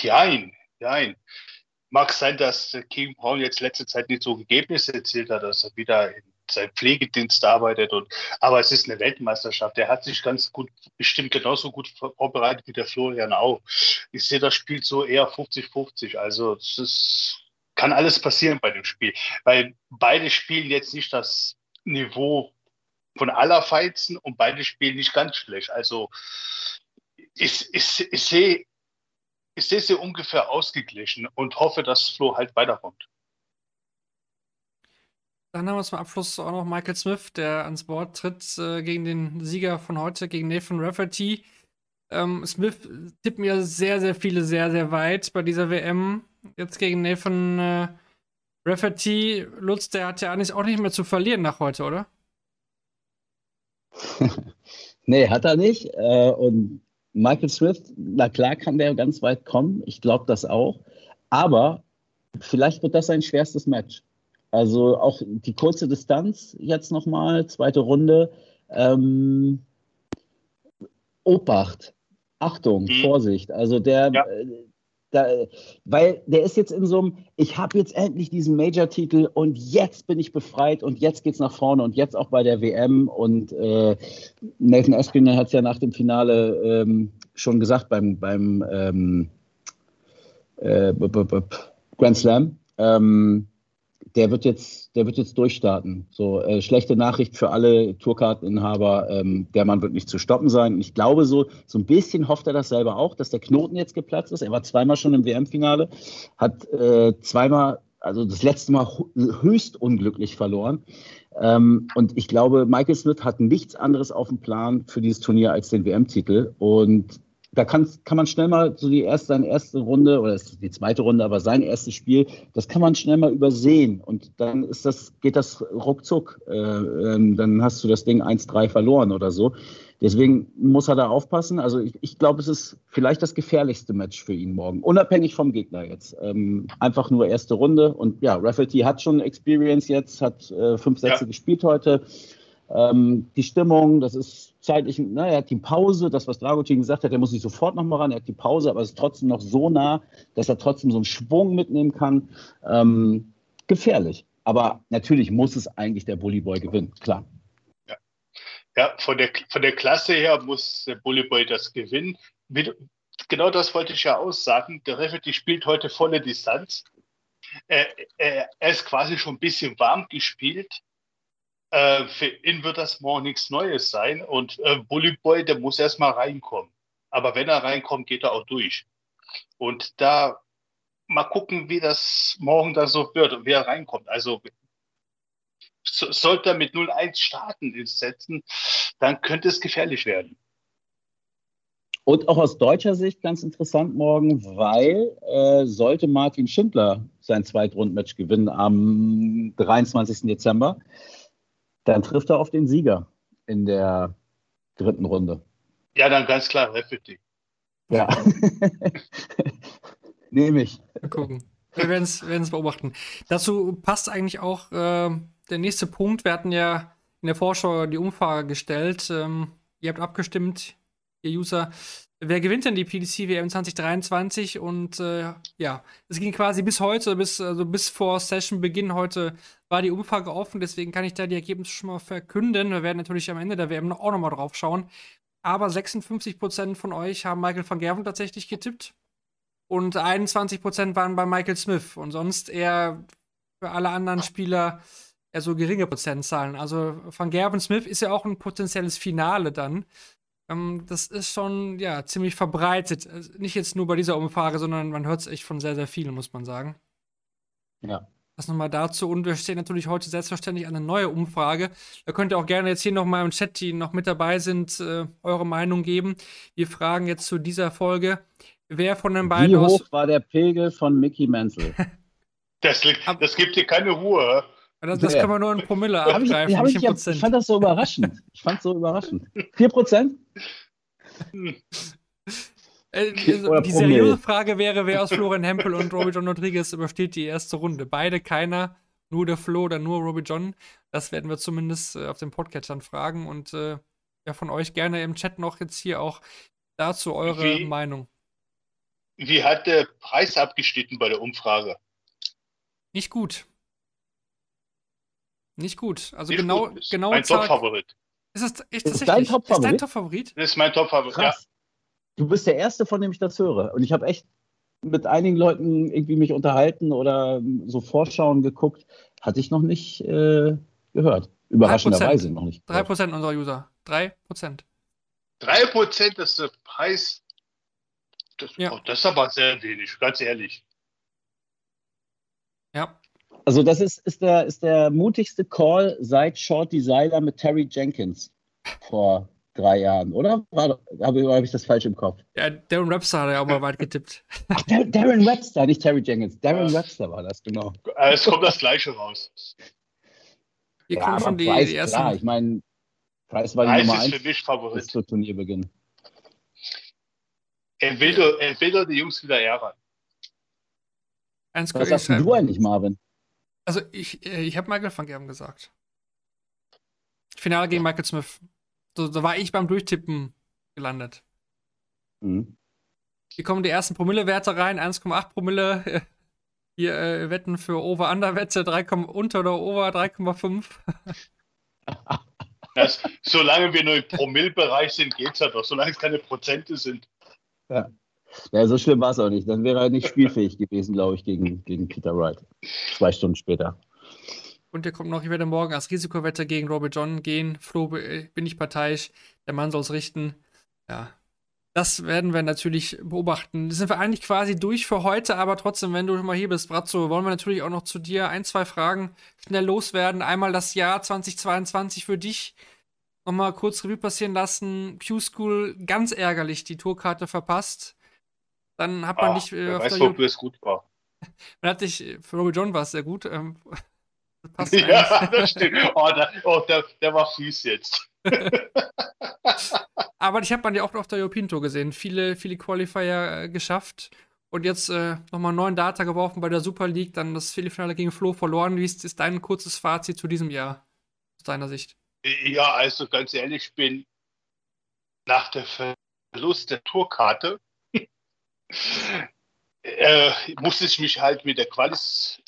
Jein, jein. Mag sein, dass King Brown jetzt letzte Zeit nicht so Ergebnisse erzielt hat, dass er wieder in sein Pflegedienst arbeitet. Und, aber es ist eine Weltmeisterschaft. Er hat sich ganz gut, bestimmt genauso gut vorbereitet wie der Florian auch. Ich sehe das Spiel so eher 50-50. Also es ist, kann alles passieren bei dem Spiel. Weil beide spielen jetzt nicht das Niveau von aller Feizen und beide spielen nicht ganz schlecht. Also ich, ich, ich sehe ich sehe sie ungefähr ausgeglichen und hoffe, dass Flo halt weiterkommt. Dann haben wir zum Abschluss auch noch Michael Smith, der ans Board tritt äh, gegen den Sieger von heute, gegen Nathan Rafferty. Ähm, Smith tippt mir sehr, sehr viele sehr, sehr weit bei dieser WM. Jetzt gegen Nathan äh, Rafferty. Lutz, der hat ja eigentlich auch nicht mehr zu verlieren nach heute, oder? [laughs] nee, hat er nicht. Äh, und Michael Smith, na klar kann der ganz weit kommen. Ich glaube das auch. Aber vielleicht wird das sein schwerstes Match. Also auch die kurze Distanz jetzt nochmal, zweite Runde. Ähm, Obacht, Achtung, mhm. Vorsicht. Also der, ja. Da, weil der ist jetzt in so einem, ich habe jetzt endlich diesen Major-Titel und jetzt bin ich befreit und jetzt geht's nach vorne und jetzt auch bei der WM. Und äh, Nathan Espinel hat es ja nach dem Finale ähm, schon gesagt beim, beim ähm, äh, Grand Slam. Ähm, der wird jetzt, der wird jetzt durchstarten. So äh, schlechte Nachricht für alle Tourkarteninhaber. Ähm, der Mann wird nicht zu stoppen sein. Und ich glaube so, so ein bisschen hofft er das selber auch, dass der Knoten jetzt geplatzt ist. Er war zweimal schon im WM-Finale, hat äh, zweimal, also das letzte Mal höchst unglücklich verloren. Ähm, und ich glaube, Michael Smith hat nichts anderes auf dem Plan für dieses Turnier als den WM-Titel. Und da kann, kann man schnell mal so die erste, seine erste Runde oder die zweite Runde, aber sein erstes Spiel, das kann man schnell mal übersehen und dann ist das, geht das ruckzuck. Äh, äh, dann hast du das Ding 1-3 verloren oder so. Deswegen muss er da aufpassen. Also ich, ich glaube, es ist vielleicht das gefährlichste Match für ihn morgen, unabhängig vom Gegner jetzt. Ähm, einfach nur erste Runde und ja, Rafferty hat schon Experience jetzt, hat äh, fünf Sätze ja. gespielt heute. Ähm, die Stimmung, das ist zeitlich, na, er hat die Pause, das, was Dragutin gesagt hat, er muss nicht sofort nochmal ran, er hat die Pause, aber es ist trotzdem noch so nah, dass er trotzdem so einen Schwung mitnehmen kann. Ähm, gefährlich. Aber natürlich muss es eigentlich der Bullyboy gewinnen, klar. Ja, ja von, der, von der Klasse her muss der Bullyboy das gewinnen. Genau das wollte ich ja aussagen. Der Refeti spielt heute volle Distanz. äh, äh, er ist quasi schon ein bisschen warm gespielt. Äh, für ihn wird das morgen nichts Neues sein. Und äh, Bully Boy, der muss erstmal reinkommen. Aber wenn er reinkommt, geht er auch durch. Und da mal gucken, wie das morgen da so wird und wie er reinkommt. Also so, sollte er mit 0-1 starten ins Setzen, dann könnte es gefährlich werden. Und auch aus deutscher Sicht ganz interessant morgen, weil äh, sollte Martin Schindler sein Zweitrundmatch gewinnen am 23. Dezember, dann trifft er auf den Sieger in der dritten Runde. Ja, dann ganz klar Rafferty. Ja. [laughs] Nehme ich. Mal gucken. Wir werden es beobachten. Dazu passt eigentlich auch äh, der nächste Punkt. Wir hatten ja in der Vorschau die Umfrage gestellt. Ähm, ihr habt abgestimmt, ihr User. Wer gewinnt denn die PDC WM 2023? Und äh, ja, es ging quasi bis heute, bis, also bis vor Session-Beginn heute war die Umfrage offen, deswegen kann ich da die Ergebnisse schon mal verkünden. Wir werden natürlich am Ende der WM auch nochmal drauf schauen. Aber 56% von euch haben Michael van Gerven tatsächlich getippt. Und 21% waren bei Michael Smith. Und sonst eher für alle anderen Spieler eher so geringe Prozentzahlen. Also Van Gerven Smith ist ja auch ein potenzielles Finale dann. Ähm, das ist schon ja ziemlich verbreitet. Also nicht jetzt nur bei dieser Umfrage, sondern man hört es echt von sehr, sehr vielen, muss man sagen. Ja. Das nochmal dazu. Und wir stehen natürlich heute selbstverständlich eine neue Umfrage. Da könnt ihr auch gerne jetzt hier nochmal im Chat, die noch mit dabei sind, äh, eure Meinung geben. Wir fragen jetzt zu dieser Folge, wer von den beiden Wie hoch war der Pegel von Mickey Menzel? [laughs] Das, liegt, das gibt dir keine Ruhe. Das, das kann man nur in Promille Hab ich, abgreifen, hab nicht ich, in ja- Prozent. ich fand das so überraschend. Ich fand es so überraschend. 4 Prozent? Äh, also die Promille. seriöse Frage wäre, wer aus Florian Hempel und Robbie John Rodriguez übersteht die erste Runde. Beide keiner, nur der Flo oder nur Robbie John. Das werden wir zumindest äh, auf dem Podcatchern fragen und äh, ja, von euch gerne im Chat noch jetzt hier auch dazu eure Wie- Meinung. Wie hat der Preis abgeschnitten bei der Umfrage? Nicht gut. Nicht gut. Also Nicht genau, gut. Ist genau mein Top-Favorit. Ist es echt Ist dein Ist dein Top-Favorit? Top-Favorit? Das ist mein Top-Favorit. Ja. Du bist der Erste, von dem ich das höre. Und ich habe echt mit einigen Leuten irgendwie mich unterhalten oder so Vorschauen geguckt. Hatte ich noch nicht äh, gehört. Überraschenderweise noch nicht. gehört. 3% unserer User. 3%. 3% ist der Preis. Das, Ja. oh, das ist aber sehr wenig, ganz ehrlich. Ja. Also das ist, ist, der, ist der mutigste Call seit Short Designer mit Terry Jenkins vor drei Jahren, oder? Habe hab ich das falsch im Kopf? Ja, Darren Webster hat ja auch mal weit getippt. Ach, Dar Darren Webster, nicht Terry Jenkins. Darren Webster war das, genau. Äh, Es kommt das Gleiche raus. Hier ja, kommen schon die, Price, die ersten. klar. Ich meine, Price war die Preis Nummer ist für eins mich bis Favorit. zu Turnierbeginn. Er will, er die Jungs wieder ärgern. Was sagst du eigentlich, Marvin? Also ich, äh, ich habe Michael van Gerben gesagt. Finale gegen Michael Smith. So, so war ich beim Durchtippen gelandet. Mhm. Hier kommen die ersten Promille-Werte rein, 1,8 Promille. [laughs] Hier äh, Wetten für Over-Under-Wette, 3, unter oder over 3,5. [laughs] Das, solange wir nur im Promillbereich sind, geht's ja doch. Solange es keine Prozente sind. Ja, so schlimm war es auch nicht. Dann wäre er nicht spielfähig gewesen, glaube ich, gegen, gegen Peter Wright. Zwei Stunden später. Und hier kommt noch, ich werde morgen als Risikowette gegen Robbie John gehen. Flo, äh, bin ich parteiisch. Der Mann soll es richten. Ja. Das werden wir natürlich beobachten. Sind wir eigentlich quasi durch für heute, aber trotzdem, wenn du mal hier bist, Brazzo, wollen wir natürlich auch noch zu dir ein, zwei Fragen schnell loswerden. Einmal das Jahr 2022 für dich. Nochmal kurz Revue passieren lassen. Q-School ganz ärgerlich die Tourkarte verpasst. Dann hat man Ah, dich äh, weiß, wofür es gut war. [laughs] man hat dich, für Robbie John war es sehr gut. Ähm, [laughs] das passt Ja, [laughs] das stimmt. Oh, da, oh der, der war fies jetzt. Aber ich habe man ja auch auf der European Tour gesehen. Viele, viele Qualifier äh, geschafft. Und jetzt äh, nochmal neun Data geworfen bei der Super League, dann das Viertelfinale gegen Flo verloren. Wie ist, ist dein kurzes Fazit zu diesem Jahr aus deiner Sicht? Ja, also ganz ehrlich, ich bin nach der Verlust der Tourkarte äh, musste ich mich halt mit der Qualis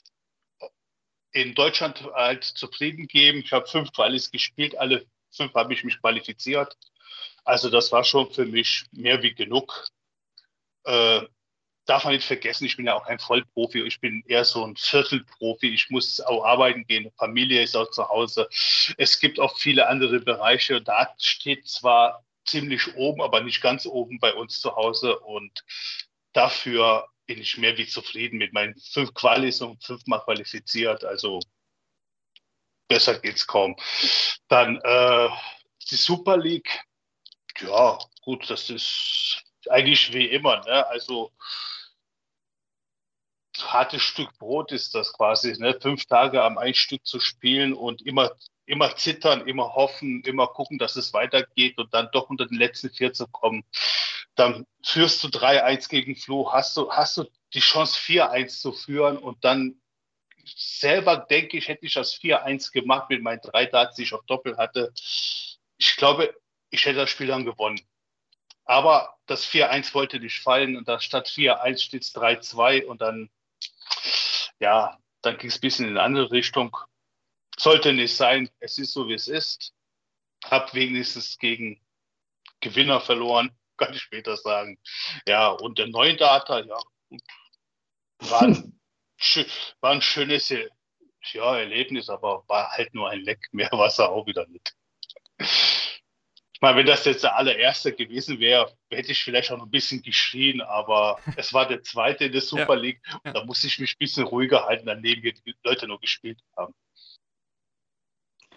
in Deutschland halt zufrieden geben. Ich habe fünf Qualis gespielt, alle fünf habe ich mich qualifiziert. Also das war schon für mich mehr wie genug. Äh, darf man nicht vergessen, ich bin ja auch kein Vollprofi, ich bin eher so ein Viertelprofi. Ich muss auch arbeiten gehen, Familie ist auch zu Hause. Es gibt auch viele andere Bereiche. Da steht zwar ziemlich oben, aber nicht ganz oben bei uns zu Hause und dafür bin ich mehr wie zufrieden mit meinen fünf Qualis und fünfmal qualifiziert. Also besser geht's kaum. Dann äh, die Super League. Ja, gut, das ist eigentlich wie immer. Ne? Also hartes Stück Brot ist das quasi, ne? fünf Tage am ein Stück zu spielen und immer, immer zittern, immer hoffen, immer gucken, dass es weitergeht und dann doch unter den letzten vier zu kommen. Dann führst du 3-1 gegen Flo, hast du, hast du die Chance 4-1 zu führen und dann selber denke ich, hätte ich das 4-1 gemacht mit meinen drei Darts, die ich auf Doppel hatte. Ich glaube, ich hätte das Spiel dann gewonnen. Aber das 4-1 wollte nicht fallen und da statt 4-1 steht es 3-2 und dann ja, dann ging es ein bisschen in eine andere Richtung. Sollte nicht sein, es ist so, wie es ist. Hab wenigstens gegen Gewinner verloren, [laughs] kann ich später sagen. Ja, und der neue Data, ja, war ein, [laughs] war ein schönes ja, Erlebnis, aber war halt nur ein Leck. Mehr Wasser auch wieder nicht meine, wenn das jetzt der allererste gewesen wäre, hätte ich vielleicht auch noch ein bisschen geschrien, aber es war der zweite in der Super League. Ja, ja. Da musste ich mich ein bisschen ruhiger halten, daneben die Leute noch gespielt haben.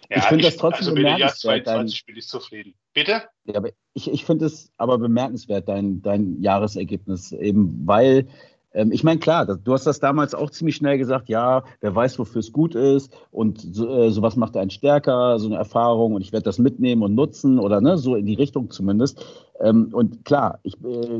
Ja, ich finde das trotzdem also bemerkenswert. Dein, bin ich zufrieden. Bitte? Ja, aber ich, ich finde es aber bemerkenswert, dein, dein Jahresergebnis, eben weil ähm, ich meine, klar, du hast das damals auch ziemlich schnell gesagt, ja, wer weiß, wofür es gut ist und so, äh, sowas macht einen stärker, so eine Erfahrung und ich werde das mitnehmen und nutzen oder ne, so in die Richtung zumindest. Ähm, und klar, ich, äh,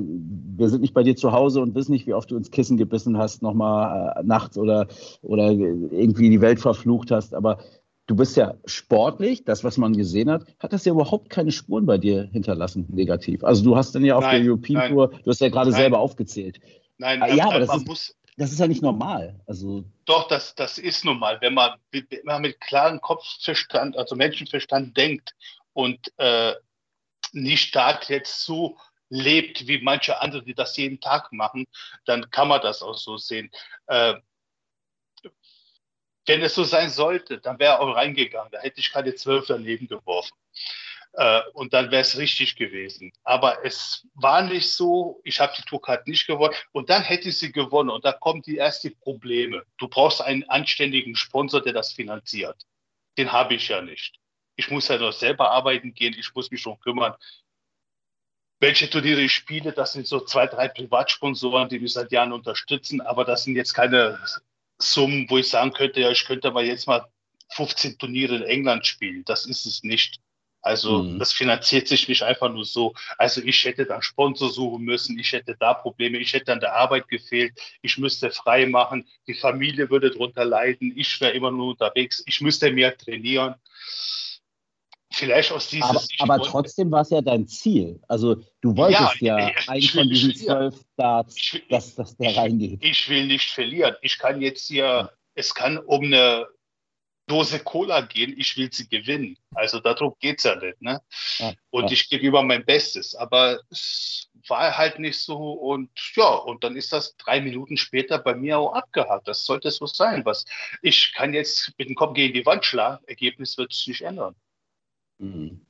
wir sind nicht bei dir zu Hause und wissen nicht, wie oft du ins Kissen gebissen hast, nochmal äh, nachts oder, oder irgendwie die Welt verflucht hast, aber du bist ja sportlich, das, was man gesehen hat, hat das ja überhaupt keine Spuren bei dir hinterlassen, negativ. Also du hast dann ja auf nein, der European Tour, du hast ja gerade selber aufgezählt. Nein, ah, ja, aber das, ist, muss, das ist ja nicht normal. Also doch, das, das ist normal, wenn man, wenn man mit klarem Kopfverstand, also Menschenverstand denkt und äh, nicht da jetzt so lebt wie manche andere, die das jeden Tag machen, dann kann man das auch so sehen. Äh, wenn es so sein sollte, dann wäre er auch reingegangen. Da hätte ich keine zwölf daneben geworfen. Äh, und dann wäre es richtig gewesen. Aber es war nicht so. Ich habe die Tourcard nicht gewonnen. Und dann hätte sie gewonnen. Und da kommen die ersten Probleme. Du brauchst einen anständigen Sponsor, der das finanziert. Den habe ich ja nicht. Ich muss ja noch selber arbeiten gehen. Ich muss mich schon kümmern. Welche Turniere ich spiele, das sind so zwei, drei Privatsponsoren, die mich seit Jahren unterstützen. Aber das sind jetzt keine Summen, wo ich sagen könnte, ja, ich könnte mal jetzt mal 15 Turniere in England spielen. Das ist es nicht. Also mhm. das finanziert sich nicht einfach nur so. Also ich hätte da Sponsor suchen müssen, ich hätte da Probleme, ich hätte an der Arbeit gefehlt, ich müsste frei machen, die Familie würde darunter leiden, ich wäre immer nur unterwegs, ich müsste mehr trainieren. Vielleicht aus dieser aber, Sicht. Aber trotzdem war es ja dein Ziel. Also du wolltest ja, ja einen von diesen zwölf will, dass, dass der reingeht. Ich will nicht verlieren. Ich kann jetzt hier, ja. es kann um eine Dose Cola gehen, ich will sie gewinnen. Also darum geht es ja nicht. Ne? Ja, und ja. ich gebe über mein Bestes. Aber es war halt nicht so. Und ja, und dann ist das drei Minuten später bei mir auch abgehakt. Das sollte so sein. Was ich kann jetzt mit dem Kopf gegen die Wand schlagen, Ergebnis wird sich nicht ändern. Mhm.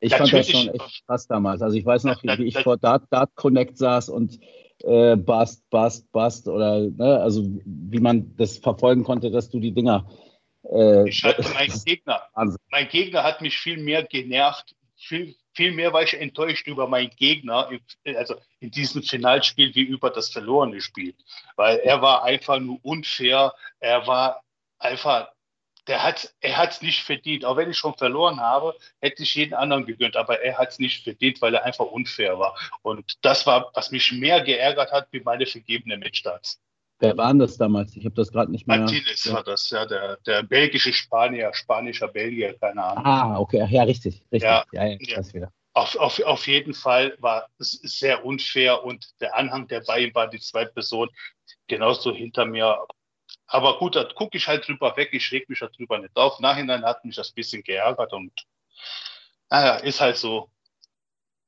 Ich Natürlich, fand das schon echt krass damals. Also ich weiß noch, wie, ich vor Dart, Dart Connect saß und äh, Bust, Bust, Bust oder ne, also wie man das verfolgen konnte, dass du die Dinger äh, ich hatte meinen [laughs] Gegner. Mein Gegner hat mich viel mehr genervt. Viel, viel mehr war ich enttäuscht über meinen Gegner, also in diesem Finalspiel, wie über das verlorene Spiel. Weil er war einfach nur unfair. Er war einfach, der hat, er hat es nicht verdient. Auch wenn ich schon verloren habe, hätte ich jeden anderen gegönnt. Aber er hat es nicht verdient, weil er einfach unfair war. Und das war, was mich mehr geärgert hat, wie meine vergebenen Matchstarts. Wer war denn das damals? Ich habe das gerade nicht mehr. Martinez ja. war das, ja, der, der belgische Spanier, spanischer Belgier, keine Ahnung. Ah, okay, ja, richtig, richtig. Ja, ja, ja, Das wieder. Auf, auf, auf jeden Fall war es sehr unfair und der Anhang, der bei ihm war, die zweite Person, genauso hinter mir. Aber gut, da gucke ich halt drüber weg, ich reg mich darüber nicht auf. Nachhinein hat mich das ein bisschen geärgert und naja, ist halt so.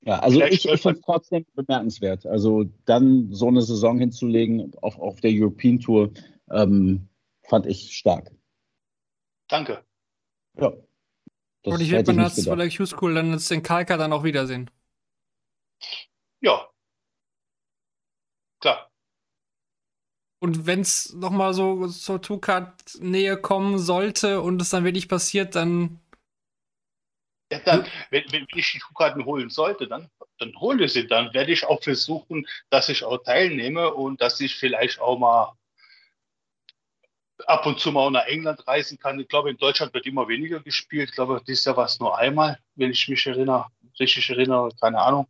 Ja, also Vielleicht ich, ich finde es trotzdem bemerkenswert. Also dann so eine Saison hinzulegen auf, auf der European Tour, ähm, fand ich stark. Danke. Ja. Das Und ich werde man das bei der Q-School dann jetzt den Kalker dann auch wiedersehen. Ja. Klar. Und wenn es nochmal so zur Two-Card-Nähe kommen sollte und es dann wirklich passiert, dann Ja, dann, wenn, wenn ich die Schuhkarten holen sollte, dann, dann hole ich sie. Dann werde ich auch versuchen, dass ich auch teilnehme und dass ich vielleicht auch mal ab und zu mal auch nach England reisen kann. Ich glaube, in Deutschland wird immer weniger gespielt. Ich glaube, dieses Jahr war es nur einmal, wenn ich mich erinnere, richtig erinnere, keine Ahnung.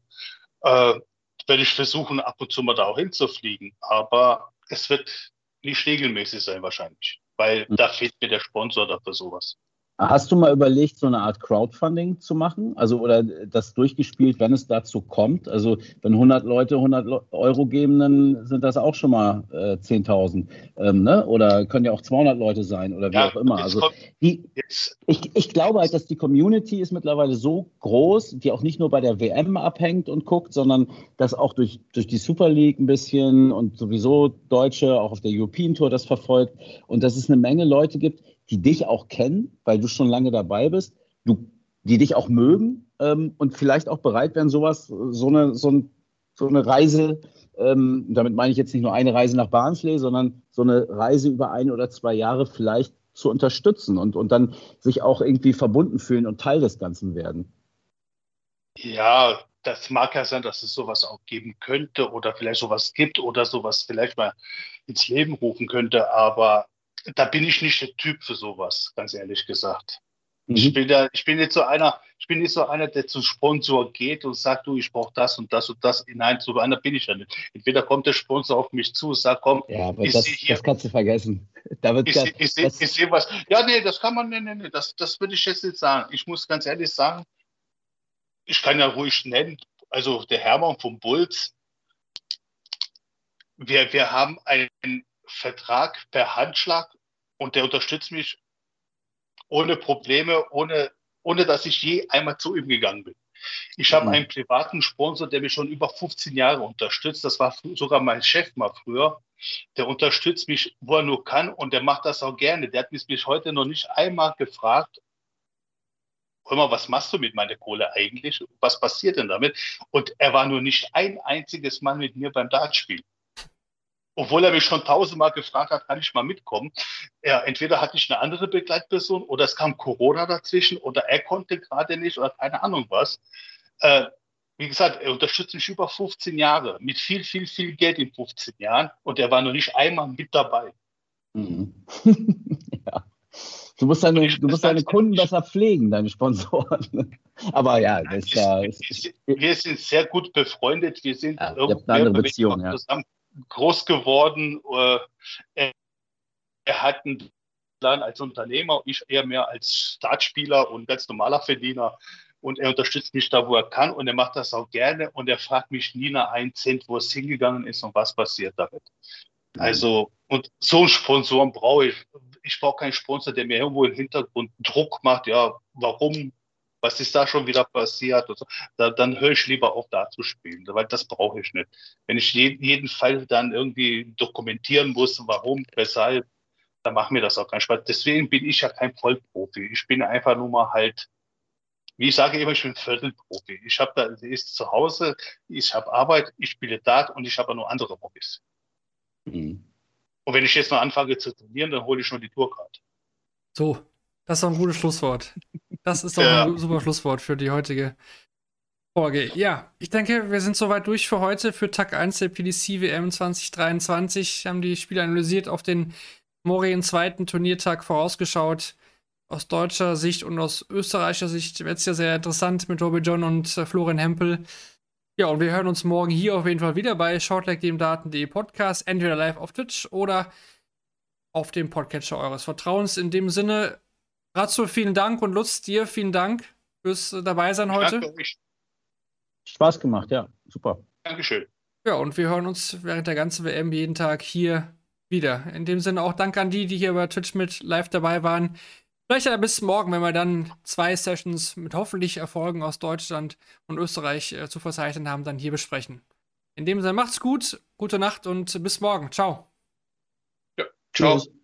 Äh, werde ich versuchen, ab und zu mal da auch hinzufliegen. Aber es wird nicht regelmäßig sein wahrscheinlich, weil Mhm. da fehlt mir der Sponsor dafür sowas. Hast du mal überlegt, so eine Art Crowdfunding zu machen? Also, oder das durchgespielt, wenn es dazu kommt? Also, wenn 100 Leute 100 Lo- Euro geben, dann sind das auch schon mal äh, 10.000. Ähm, ne? Oder können ja auch 200 Leute sein oder wie auch immer. Also, die, ich, ich glaube halt, dass die Community ist mittlerweile so groß, die auch nicht nur bei der WM abhängt und guckt, sondern dass auch durch, durch die Super League ein bisschen und sowieso Deutsche auch auf der European Tour das verfolgt und dass es eine Menge Leute gibt, die dich auch kennen, weil du schon lange dabei bist, du, die dich auch mögen ähm, und vielleicht auch bereit wären, sowas, so eine, so ein, so eine Reise, ähm, damit meine ich jetzt nicht nur eine Reise nach Barnsley, sondern so eine Reise über ein oder zwei Jahre vielleicht zu unterstützen und, und dann sich auch irgendwie verbunden fühlen und Teil des Ganzen werden. Ja, das mag ja sein, dass es sowas auch geben könnte oder vielleicht sowas gibt oder sowas vielleicht mal ins Leben rufen könnte, aber da bin ich nicht der Typ für sowas, ganz ehrlich gesagt. Ich Mhm. bin da, ich bin nicht so einer, ich bin nicht so einer, der zum Sponsor geht und sagt, du, ich brauche das und das und das. Nein, so einer bin ich ja nicht. Entweder kommt der Sponsor auf mich zu und sagt, komm, Ja, aber Ich das, sehe hier- das kannst du vergessen. [laughs] Da wird ich, seh- ich sehe das, ich seh was. Ja, nee, das kann man, nee, nee, nee, das, das würde ich jetzt nicht sagen. Ich muss ganz ehrlich sagen, ich kann ja ruhig nennen, also der Hermann vom Bulls, wir, wir haben einen Vertrag per Handschlag und der unterstützt mich ohne Probleme, ohne, ohne dass ich je einmal zu ihm gegangen bin. Ich habe Mhm. einen privaten Sponsor, der mich schon über 15 Jahre unterstützt. Das war sogar mein Chef mal früher. Der unterstützt mich, wo er nur kann und der macht das auch gerne. Der hat mich bis heute noch nicht einmal gefragt, hör mal, was machst du mit meiner Kohle eigentlich? Was passiert denn damit? Und er war nur nicht ein einziges Mal mit mir beim Dartspiel. Obwohl er mich schon tausendmal gefragt hat, kann ich mal mitkommen. Ja, entweder hatte ich eine andere Begleitperson oder es kam Corona dazwischen oder er konnte gerade nicht oder keine Ahnung was. Äh, wie gesagt, er unterstützt mich über 15 Jahre mit viel, viel, viel Geld in 15 Jahren und er war noch nicht einmal mit dabei. Mhm. [laughs] ja. Du musst deine, du musst deine Kunden besser pflegen, deine Sponsoren. [laughs] Aber ja, das ist ja. wir, ist- wir, sind sehr gut befreundet. Wir sind Ja, irgendwie eine andere Beziehung, ja. zusammen groß geworden. Äh, Er, er hat einen Plan als Unternehmer, ich eher mehr als Startspieler und ganz normaler Verdiener. Und er unterstützt mich da, wo er kann und er macht das auch gerne und er fragt mich nie nach einen Cent, wo es hingegangen ist und was passiert damit. Also, und so einen Sponsoren brauche ich. Ich brauche keinen Sponsor, der mir irgendwo im Hintergrund Druck macht. Ja, warum? Was ist da schon wieder passiert? Und so. da, dann höre ich lieber auf, da zu spielen, weil das brauche ich nicht. Wenn ich jeden, jeden Fall dann irgendwie dokumentieren muss, warum, weshalb, dann macht mir das auch keinen Spaß. Deswegen bin ich ja kein Vollprofi. Ich bin einfach nur mal halt, wie ich sage immer, ich bin Viertelprofi. Ich habe da, sie ist zu Hause, ich habe Arbeit, ich spiele Dart und ich habe noch andere Hobbys. Mhm. Und wenn ich jetzt noch anfange zu trainieren, dann hole ich schon die Tourcard. So, das ist ein gutes Schlusswort. Das ist doch Ja. ein super Schlusswort für die heutige Folge. Ja, ich denke, wir sind soweit durch für heute, für Tag 1 der PDC WM 2023. Haben die Spiele analysiert, auf den morgigen zweiten Turniertag vorausgeschaut. Aus deutscher Sicht und aus österreichischer Sicht wird es ja sehr interessant mit Robbie John und äh, Florian Hempel. Ja, und wir hören uns morgen hier auf jeden Fall wieder bei Shortleg, dem Daten.de Podcast, entweder live auf Twitch oder auf dem Podcatcher eures Vertrauens. In dem Sinne, Ratzo, vielen Dank und Lutz, dir vielen Dank fürs äh, Dabeisein heute. Danke. Spaß gemacht, ja. Super. Dankeschön. Ja, und wir hören uns während der ganzen WM jeden Tag hier wieder. In dem Sinne auch Dank an die, die hier bei Twitch mit live dabei waren. Vielleicht ja bis morgen, wenn wir dann zwei Sessions mit hoffentlich Erfolgen aus Deutschland und Österreich äh, zu verzeichnen haben, dann hier besprechen. In dem Sinne, macht's gut, gute Nacht und bis morgen. Ciao. Ciao. Tschüss.